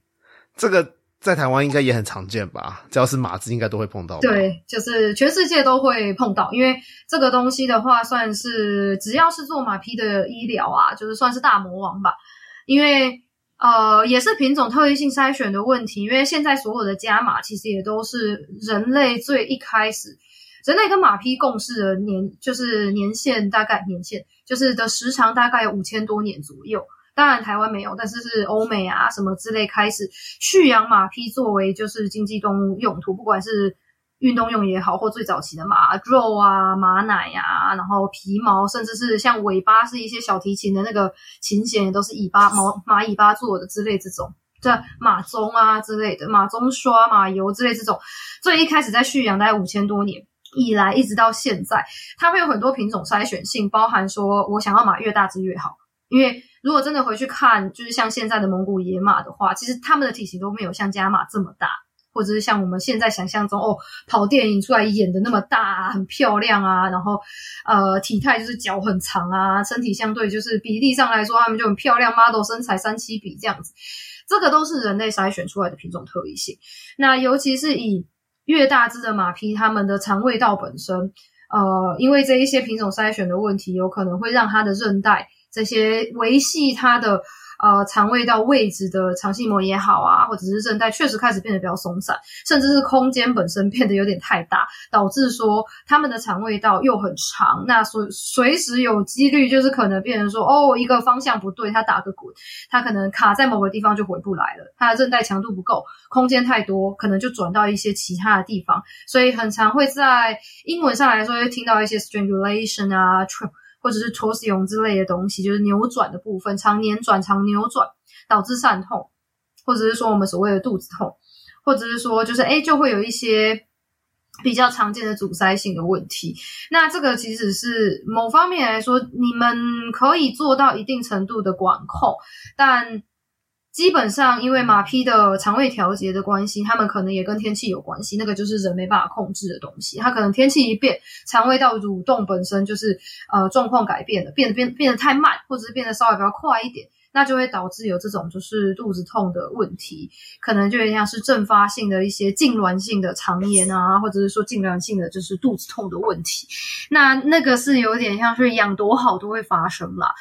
这个在台湾应该也很常见吧？只要是马子，应该都会碰到。
对，就是全世界都会碰到，因为这个东西的话，算是只要是做马匹的医疗啊，就是算是大魔王吧。因为呃，也是品种特异性筛选的问题。因为现在所有的加马，其实也都是人类最一开始，人类跟马匹共事的年，就是年限大概年限，就是的时长大概有五千多年左右。当然，台湾没有，但是是欧美啊什么之类开始蓄养马匹作为就是经济动物用途，不管是运动用也好，或最早期的马肉啊、马奶呀，然后皮毛，甚至是像尾巴是一些小提琴的那个琴弦，也都是尾巴毛马尾巴做的之类这种，这马鬃啊之类的，马鬃刷、马油之类这种，最一开始在蓄养大概五千多年以来，一直到现在，它会有很多品种筛选性，包含说我想要马越大只越好，因为。如果真的回去看，就是像现在的蒙古野马的话，其实他们的体型都没有像家马这么大，或者是像我们现在想象中哦，跑电影出来演的那么大，啊很漂亮啊，然后呃，体态就是脚很长啊，身体相对就是比例上来说，他们就很漂亮，model 身材三七比这样子，这个都是人类筛选出来的品种特异性。那尤其是以越大只的马匹，它们的肠胃道本身，呃，因为这一些品种筛选的问题，有可能会让它的韧带。这些维系它的呃肠胃道位置的肠系膜也好啊，或者是韧带，确实开始变得比较松散，甚至是空间本身变得有点太大，导致说他们的肠胃道又很长，那随随时有几率就是可能变成说哦一个方向不对，它打个滚，它可能卡在某个地方就回不来了，它的韧带强度不够，空间太多，可能就转到一些其他的地方，所以很常会在英文上来说会听到一些 strangulation 啊 trip。或者是 torsion 之类的东西，就是扭转的部分，常年转、常扭转导致散痛，或者是说我们所谓的肚子痛，或者是说就是哎，就会有一些比较常见的阻塞性的问题。那这个其实是某方面来说，你们可以做到一定程度的管控，但基本上，因为马匹的肠胃调节的关系，它们可能也跟天气有关系。那个就是人没办法控制的东西。它可能天气一变，肠胃道蠕动本身就是呃状况改变了，变得变变得太慢，或者是变得稍微比较快一点，那就会导致有这种就是肚子痛的问题。可能就有点像是阵发性的一些痉挛性的肠炎啊，或者是说痉挛性的就是肚子痛的问题。那那个是有点像是养多好都会发生啦。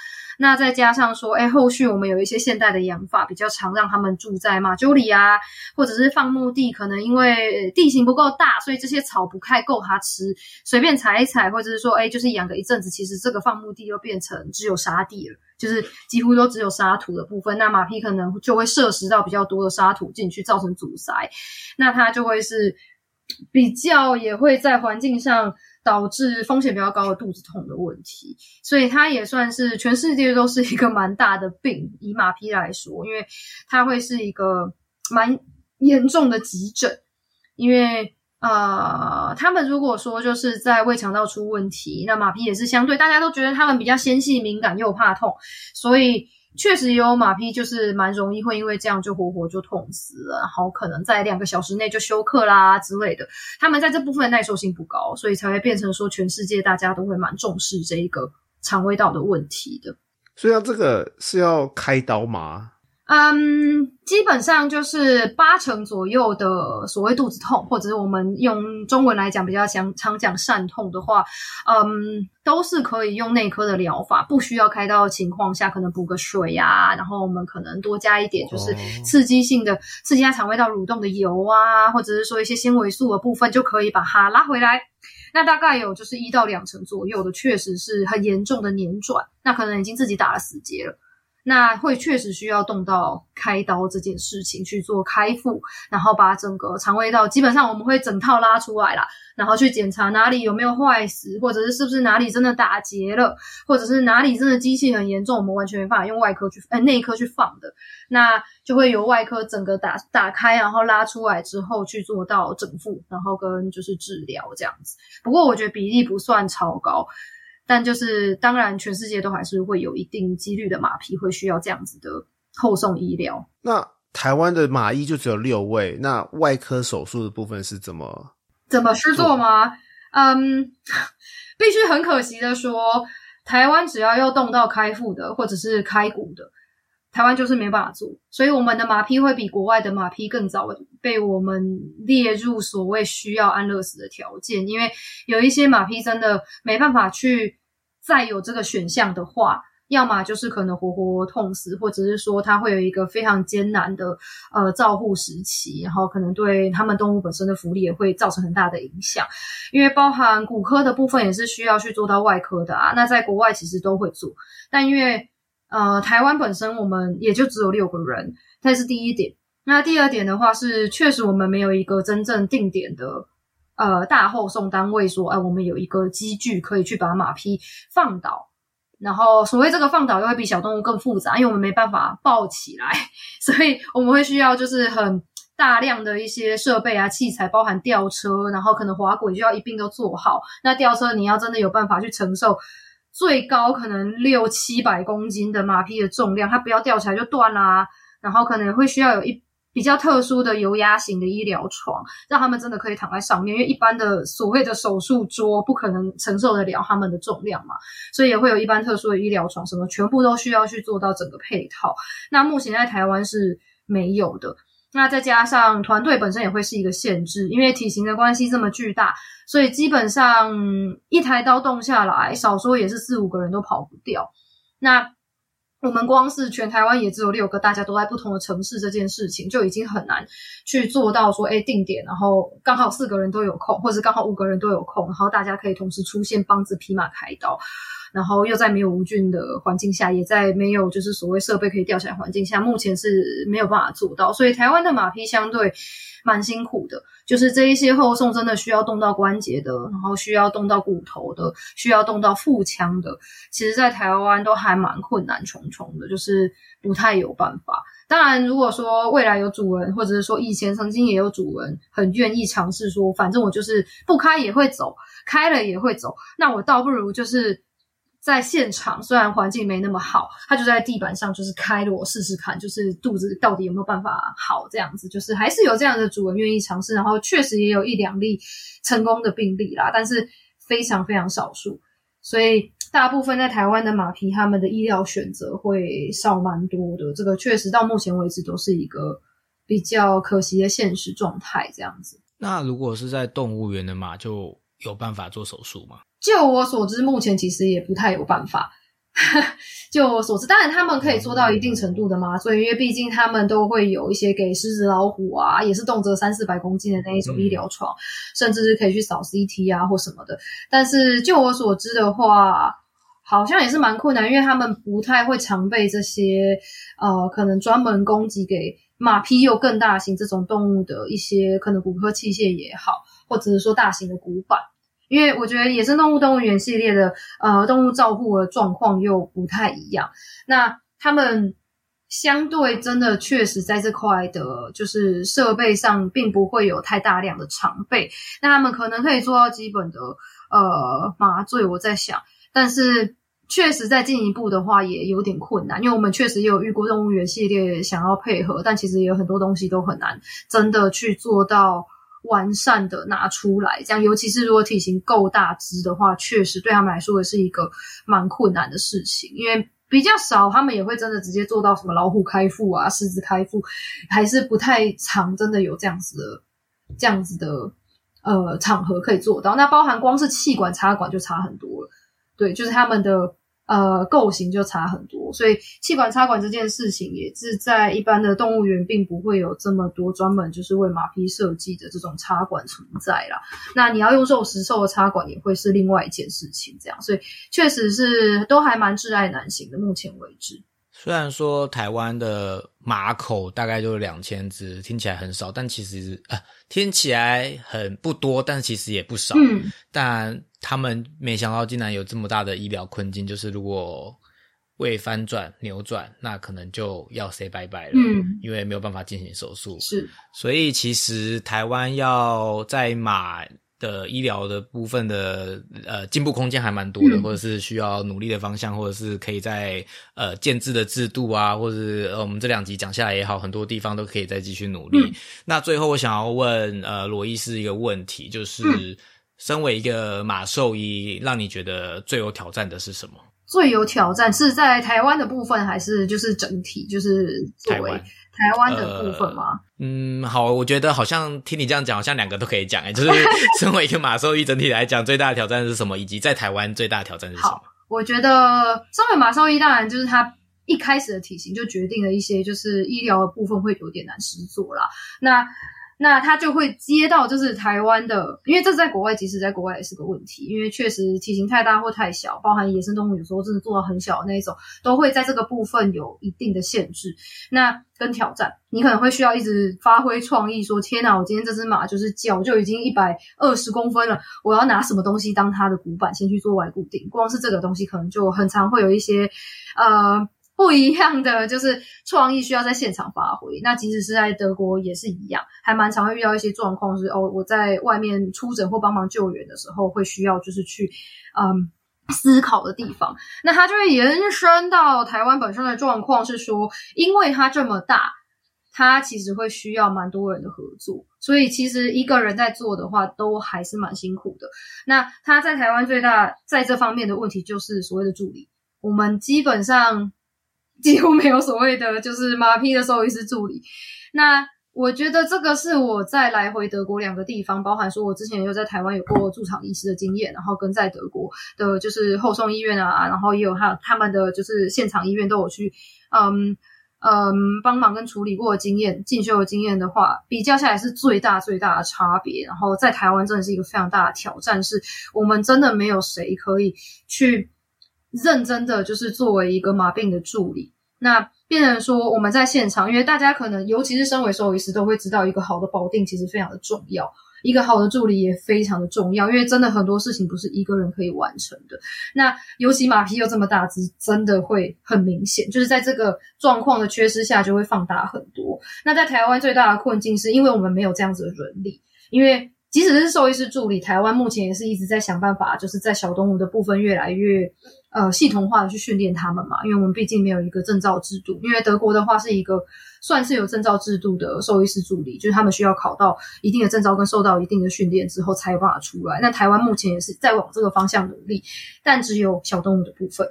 那再加上说，哎，后续我们有一些现代的养法，比较常让他们住在马厩里啊，或者是放牧地，可能因为地形不够大，所以这些草不太够它吃，随便采一采，或者是说，哎，就是养个一阵子，其实这个放牧地又变成只有沙地了，就是几乎都只有沙土的部分，那马匹可能就会摄食到比较多的沙土进去，造成阻塞，那它就会是比较也会在环境上。导致风险比较高的肚子痛的问题，所以它也算是全世界都是一个蛮大的病。以马匹来说，因为它会是一个蛮严重的急诊，因为呃，他们如果说就是在胃肠道出问题，那马匹也是相对大家都觉得他们比较纤细敏感又怕痛，所以。确实有马匹，就是蛮容易会因为这样就活活就痛死了，然后可能在两个小时内就休克啦之类的。他们在这部分耐受性不高，所以才会变成说全世界大家都会蛮重视这一个肠胃道的问题的。
所以，这个是要开刀吗？
嗯，基本上就是八成左右的所谓肚子痛，或者是我们用中文来讲比较常常讲疝痛的话，嗯，都是可以用内科的疗法，不需要开刀的情况下，可能补个水呀，然后我们可能多加一点就是刺激性的刺激它肠胃道蠕动的油啊，或者是说一些纤维素的部分，就可以把它拉回来。那大概有就是一到两成左右的，确实是很严重的黏转，那可能已经自己打了死结了。那会确实需要动到开刀这件事情去做开腹，然后把整个肠胃道基本上我们会整套拉出来啦，然后去检查哪里有没有坏死，或者是是不是哪里真的打结了，或者是哪里真的机器很严重，我们完全没办法用外科去呃内科去放的，那就会由外科整个打打开，然后拉出来之后去做到整腹，然后跟就是治疗这样子。不过我觉得比例不算超高。但就是，当然，全世界都还是会有一定几率的马匹会需要这样子的后送医疗。
那台湾的马医就只有六位，那外科手术的部分是怎么
怎么去做吗？嗯，必须很可惜的说，台湾只要要动到开腹的或者是开骨的，台湾就是没办法做。所以我们的马匹会比国外的马匹更早被我们列入所谓需要安乐死的条件，因为有一些马匹真的没办法去。再有这个选项的话，要么就是可能活活痛死，或者是说它会有一个非常艰难的呃照护时期，然后可能对他们动物本身的福利也会造成很大的影响。因为包含骨科的部分也是需要去做到外科的啊。那在国外其实都会做，但因为呃台湾本身我们也就只有六个人，这是第一点。那第二点的话是，确实我们没有一个真正定点的。呃，大后送单位说，哎，我们有一个机具可以去把马匹放倒，然后所谓这个放倒又会比小动物更复杂，因为我们没办法抱起来，[LAUGHS] 所以我们会需要就是很大量的一些设备啊器材，包含吊车，然后可能滑轨就要一并都做好。那吊车你要真的有办法去承受最高可能六七百公斤的马匹的重量，它不要吊起来就断啦，然后可能会需要有一。比较特殊的油压型的医疗床，让他们真的可以躺在上面，因为一般的所谓的手术桌不可能承受得了他们的重量嘛，所以也会有一般特殊的医疗床，什么全部都需要去做到整个配套。那目前在台湾是没有的。那再加上团队本身也会是一个限制，因为体型的关系这么巨大，所以基本上一台刀动下来，少说也是四五个人都跑不掉。那我们光是全台湾也只有六个，大家都在不同的城市，这件事情就已经很难去做到说，哎，定点，然后刚好四个人都有空，或者刚好五个人都有空，然后大家可以同时出现帮着匹马开刀，然后又在没有无菌的环境下，也在没有就是所谓设备可以吊起来环境下，目前是没有办法做到，所以台湾的马匹相对。蛮辛苦的，就是这一些后送真的需要动到关节的，然后需要动到骨头的，需要动到腹腔的，其实，在台湾都还蛮困难重重的，就是不太有办法。当然，如果说未来有主人，或者是说以前曾经也有主人很愿意尝试说，反正我就是不开也会走，开了也会走，那我倒不如就是。在现场虽然环境没那么好，他就在地板上就是开了我试试看，就是肚子到底有没有办法好这样子，就是还是有这样的主人愿意尝试，然后确实也有一两例成功的病例啦，但是非常非常少数，所以大部分在台湾的马匹他们的医疗选择会少蛮多的，这个确实到目前为止都是一个比较可惜的现实状态这样子。
那如果是在动物园的马，就有办法做手术吗？
就我所知，目前其实也不太有办法。[LAUGHS] 就我所知，当然他们可以做到一定程度的嘛，所以，因为毕竟他们都会有一些给狮子、老虎啊，也是动辄三四百公斤的那一种医疗床，甚至是可以去扫 CT 啊或什么的。但是就我所知的话，好像也是蛮困难，因为他们不太会常备这些呃，可能专门供给给马匹又更大型这种动物的一些可能骨科器械也好，或者是说大型的骨板。因为我觉得野生动物动物园系列的呃动物照护的状况又不太一样，那他们相对真的确实在这块的，就是设备上并不会有太大量的常备，那他们可能可以做到基本的呃麻醉，我在想，但是确实在进一步的话也有点困难，因为我们确实也有遇过动物园系列想要配合，但其实也有很多东西都很难真的去做到。完善的拿出来，这样，尤其是如果体型够大只的话，确实对他们来说也是一个蛮困难的事情，因为比较少，他们也会真的直接做到什么老虎开腹啊、狮子开腹，还是不太常真的有这样子的、这样子的呃场合可以做到。那包含光是气管插管就差很多了，对，就是他们的。呃，构型就差很多，所以气管插管这件事情也是在一般的动物园，并不会有这么多专门就是为马匹设计的这种插管存在啦。那你要用肉食兽的插管，也会是另外一件事情。这样，所以确实是都还蛮挚爱难行的。目前为止，
虽然说台湾的马口大概就两千只，听起来很少，但其实啊，听起来很不多，但其实也不少。
嗯，
但。他们没想到竟然有这么大的医疗困境，就是如果胃翻转、扭转，那可能就要 say 拜拜了。
嗯，
因为没有办法进行手术。
是，
所以其实台湾要在马的医疗的部分的呃进步空间还蛮多的，或者是需要努力的方向，或者是可以在呃建制的制度啊，或者是呃我们这两集讲下来也好，很多地方都可以再继续努力。那最后我想要问呃罗医师一个问题，就是。身为一个马兽医，让你觉得最有挑战的是什么？
最有挑战是在台湾的部分，还是就是整体，就是作为台湾的部分吗？
嗯，好，我觉得好像听你这样讲，好像两个都可以讲。哎，[LAUGHS] 就是身为一个马兽医，整体来讲，最大的挑战是什么？以及在台湾最大的挑战是什么？
我觉得身为马兽医，当然就是他一开始的体型就决定了一些，就是医疗的部分会有点难实做啦。那那他就会接到，就是台湾的，因为这在国外，即使在国外也是个问题，因为确实体型太大或太小，包含野生动物有时候真的做到很小的那一种，都会在这个部分有一定的限制。那跟挑战，你可能会需要一直发挥创意，说天哪，我今天这只马就是脚就已经一百二十公分了，我要拿什么东西当它的骨板先去做外固定？光是这个东西可能就很常会有一些呃。不一样的就是创意需要在现场发挥。那即使是在德国也是一样，还蛮常会遇到一些状况，是哦，我在外面出诊或帮忙救援的时候，会需要就是去嗯思考的地方。那它就会延伸到台湾本身的状况，是说，因为它这么大，它其实会需要蛮多人的合作，所以其实一个人在做的话，都还是蛮辛苦的。那它在台湾最大在这方面的问题就是所谓的助理，我们基本上。几乎没有所谓的就是马匹的兽医师助理。那我觉得这个是我在来回德国两个地方，包含说我之前有在台湾有过驻场医师的经验，然后跟在德国的就是后送医院啊，然后也有他他们的就是现场医院都有去，嗯嗯帮忙跟处理过的经验，进修的经验的话，比较下来是最大最大的差别。然后在台湾真的是一个非常大的挑战，是我们真的没有谁可以去。认真的就是作为一个马病的助理，那变成说我们在现场，因为大家可能尤其是身为兽医师都会知道，一个好的保定其实非常的重要，一个好的助理也非常的重要，因为真的很多事情不是一个人可以完成的。那尤其马匹又这么大只，真的会很明显，就是在这个状况的缺失下，就会放大很多。那在台湾最大的困境是因为我们没有这样子的人力，因为即使是兽医师助理，台湾目前也是一直在想办法，就是在小动物的部分越来越。呃系统化的去训练他们嘛，因为我们毕竟没有一个证照制度。因为德国的话是一个算是有证照制度的兽医师助理，就是他们需要考到一定的证照跟受到一定的训练之后才有办法出来。那台湾目前也是在往这个方向努力，但只有小动物的部分。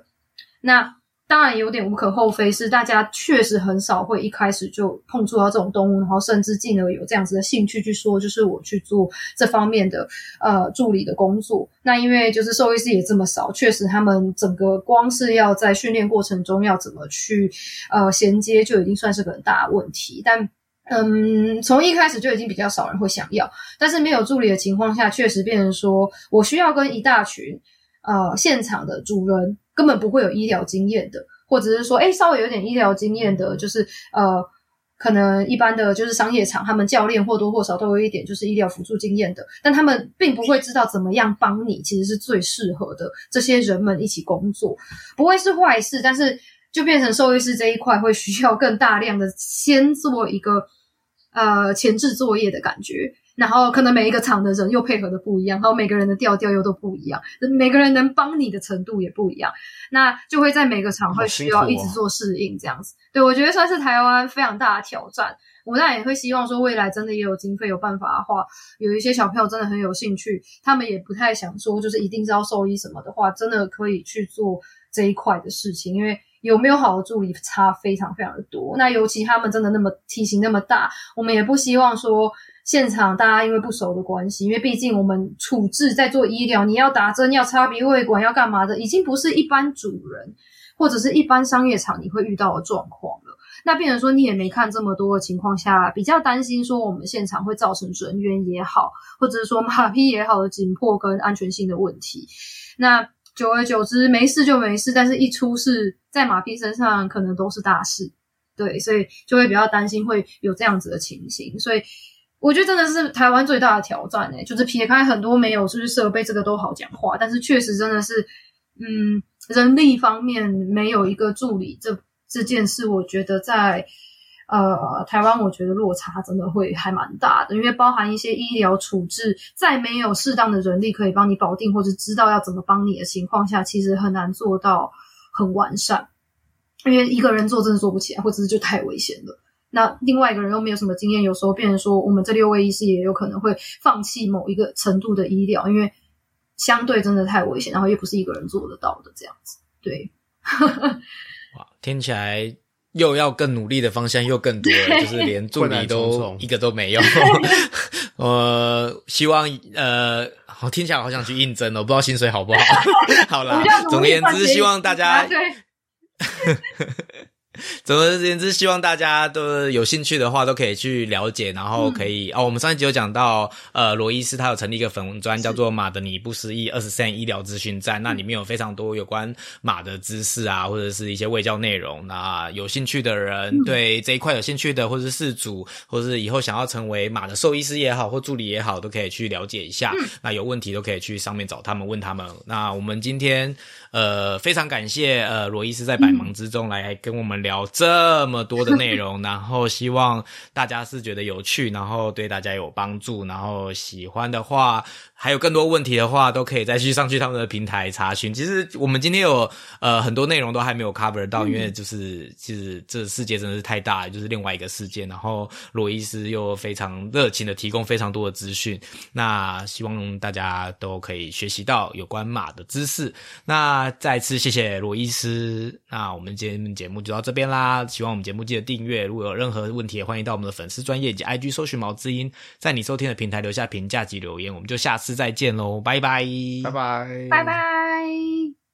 那当然有点无可厚非，是大家确实很少会一开始就碰触到这种动物，然后甚至进而有这样子的兴趣去说，就是我去做这方面的呃助理的工作。那因为就是兽医师也这么少，确实他们整个光是要在训练过程中要怎么去呃衔接，就已经算是个很大的问题。但嗯，从一开始就已经比较少人会想要，但是没有助理的情况下，确实变成说我需要跟一大群呃现场的主人。根本不会有医疗经验的，或者是说，哎，稍微有点医疗经验的，就是呃，可能一般的就是商业场，他们教练或多或少都有一点就是医疗辅助经验的，但他们并不会知道怎么样帮你，其实是最适合的这些人们一起工作，不会是坏事，但是就变成兽医师这一块会需要更大量的先做一个呃前置作业的感觉。然后可能每一个厂的人又配合的不一样，然后每个人的调调又都不一样，每个人能帮你的程度也不一样，那就会在每个厂会需要一直做适应这样子。对我觉得算是台湾非常大的挑战。我当然也会希望说未来真的也有经费有办法的话，有一些小朋友真的很有兴趣，他们也不太想说就是一定是要兽医什么的话，真的可以去做这一块的事情，因为有没有好的助理差非常非常的多。那尤其他们真的那么体型那么大，我们也不希望说。现场大家因为不熟的关系，因为毕竟我们处置在做医疗，你要打针、要插鼻胃管、要干嘛的，已经不是一般主人或者是一般商业场你会遇到的状况了。那变成说你也没看这么多的情况下，比较担心说我们现场会造成人员也好，或者是说马匹也好的紧迫跟安全性的问题。那久而久之，没事就没事，但是一出事在马匹身上可能都是大事。对，所以就会比较担心会有这样子的情形，所以。我觉得真的是台湾最大的挑战诶，就是撇开很多没有是不是设备这个都好讲话，但是确实真的是，嗯，人力方面没有一个助理这这件事，我觉得在呃台湾，我觉得落差真的会还蛮大的，因为包含一些医疗处置，在没有适当的人力可以帮你保定或者知道要怎么帮你的情况下，其实很难做到很完善，因为一个人做真的做不起来，或者是就太危险了。那另外一个人又没有什么经验，有时候变成说，我们这六位医师也有可能会放弃某一个程度的医疗，因为相对真的太危险，然后又不是一个人做得到的这样子。对，[LAUGHS]
哇，听起来又要更努力的方向又更多了，就是连助理都一个都没有。[LAUGHS] 呃，希望呃，我听起来好想去应征哦，不知道薪水好不好。[LAUGHS] 好啦，总而言之，希望大家。[LAUGHS] 总而言之，希望大家都有兴趣的话，都可以去了解，然后可以哦。我们上一集有讲到，呃，罗伊斯他有成立一个粉文专，叫做“马的你不失忆二十三医疗资讯站”，那里面有非常多有关马的知识啊，或者是一些卫教内容。那有兴趣的人，对这一块有兴趣的，或者是事主，或者是以后想要成为马的兽医师也好，或助理也好，都可以去了解一下。那有问题都可以去上面找他们问他们。那我们今天。呃，非常感谢呃罗伊斯在百忙之中来跟我们聊聊这么多的内容，[LAUGHS] 然后希望大家是觉得有趣，然后对大家有帮助，然后喜欢的话。还有更多问题的话，都可以再去上去他们的平台查询。其实我们今天有呃很多内容都还没有 cover 到，因为就是其实这世界真的是太大，就是另外一个世界。然后罗伊斯又非常热情的提供非常多的资讯，那希望大家都可以学习到有关马的知识。那再次谢谢罗伊斯。那我们今天节目就到这边啦。希望我们节目记得订阅，如果有任何问题，也欢迎到我们的粉丝专业及 IG 搜寻毛知音，在你收听的平台留下评价及留言，我们就下次再见喽，拜拜，
拜拜，
拜拜。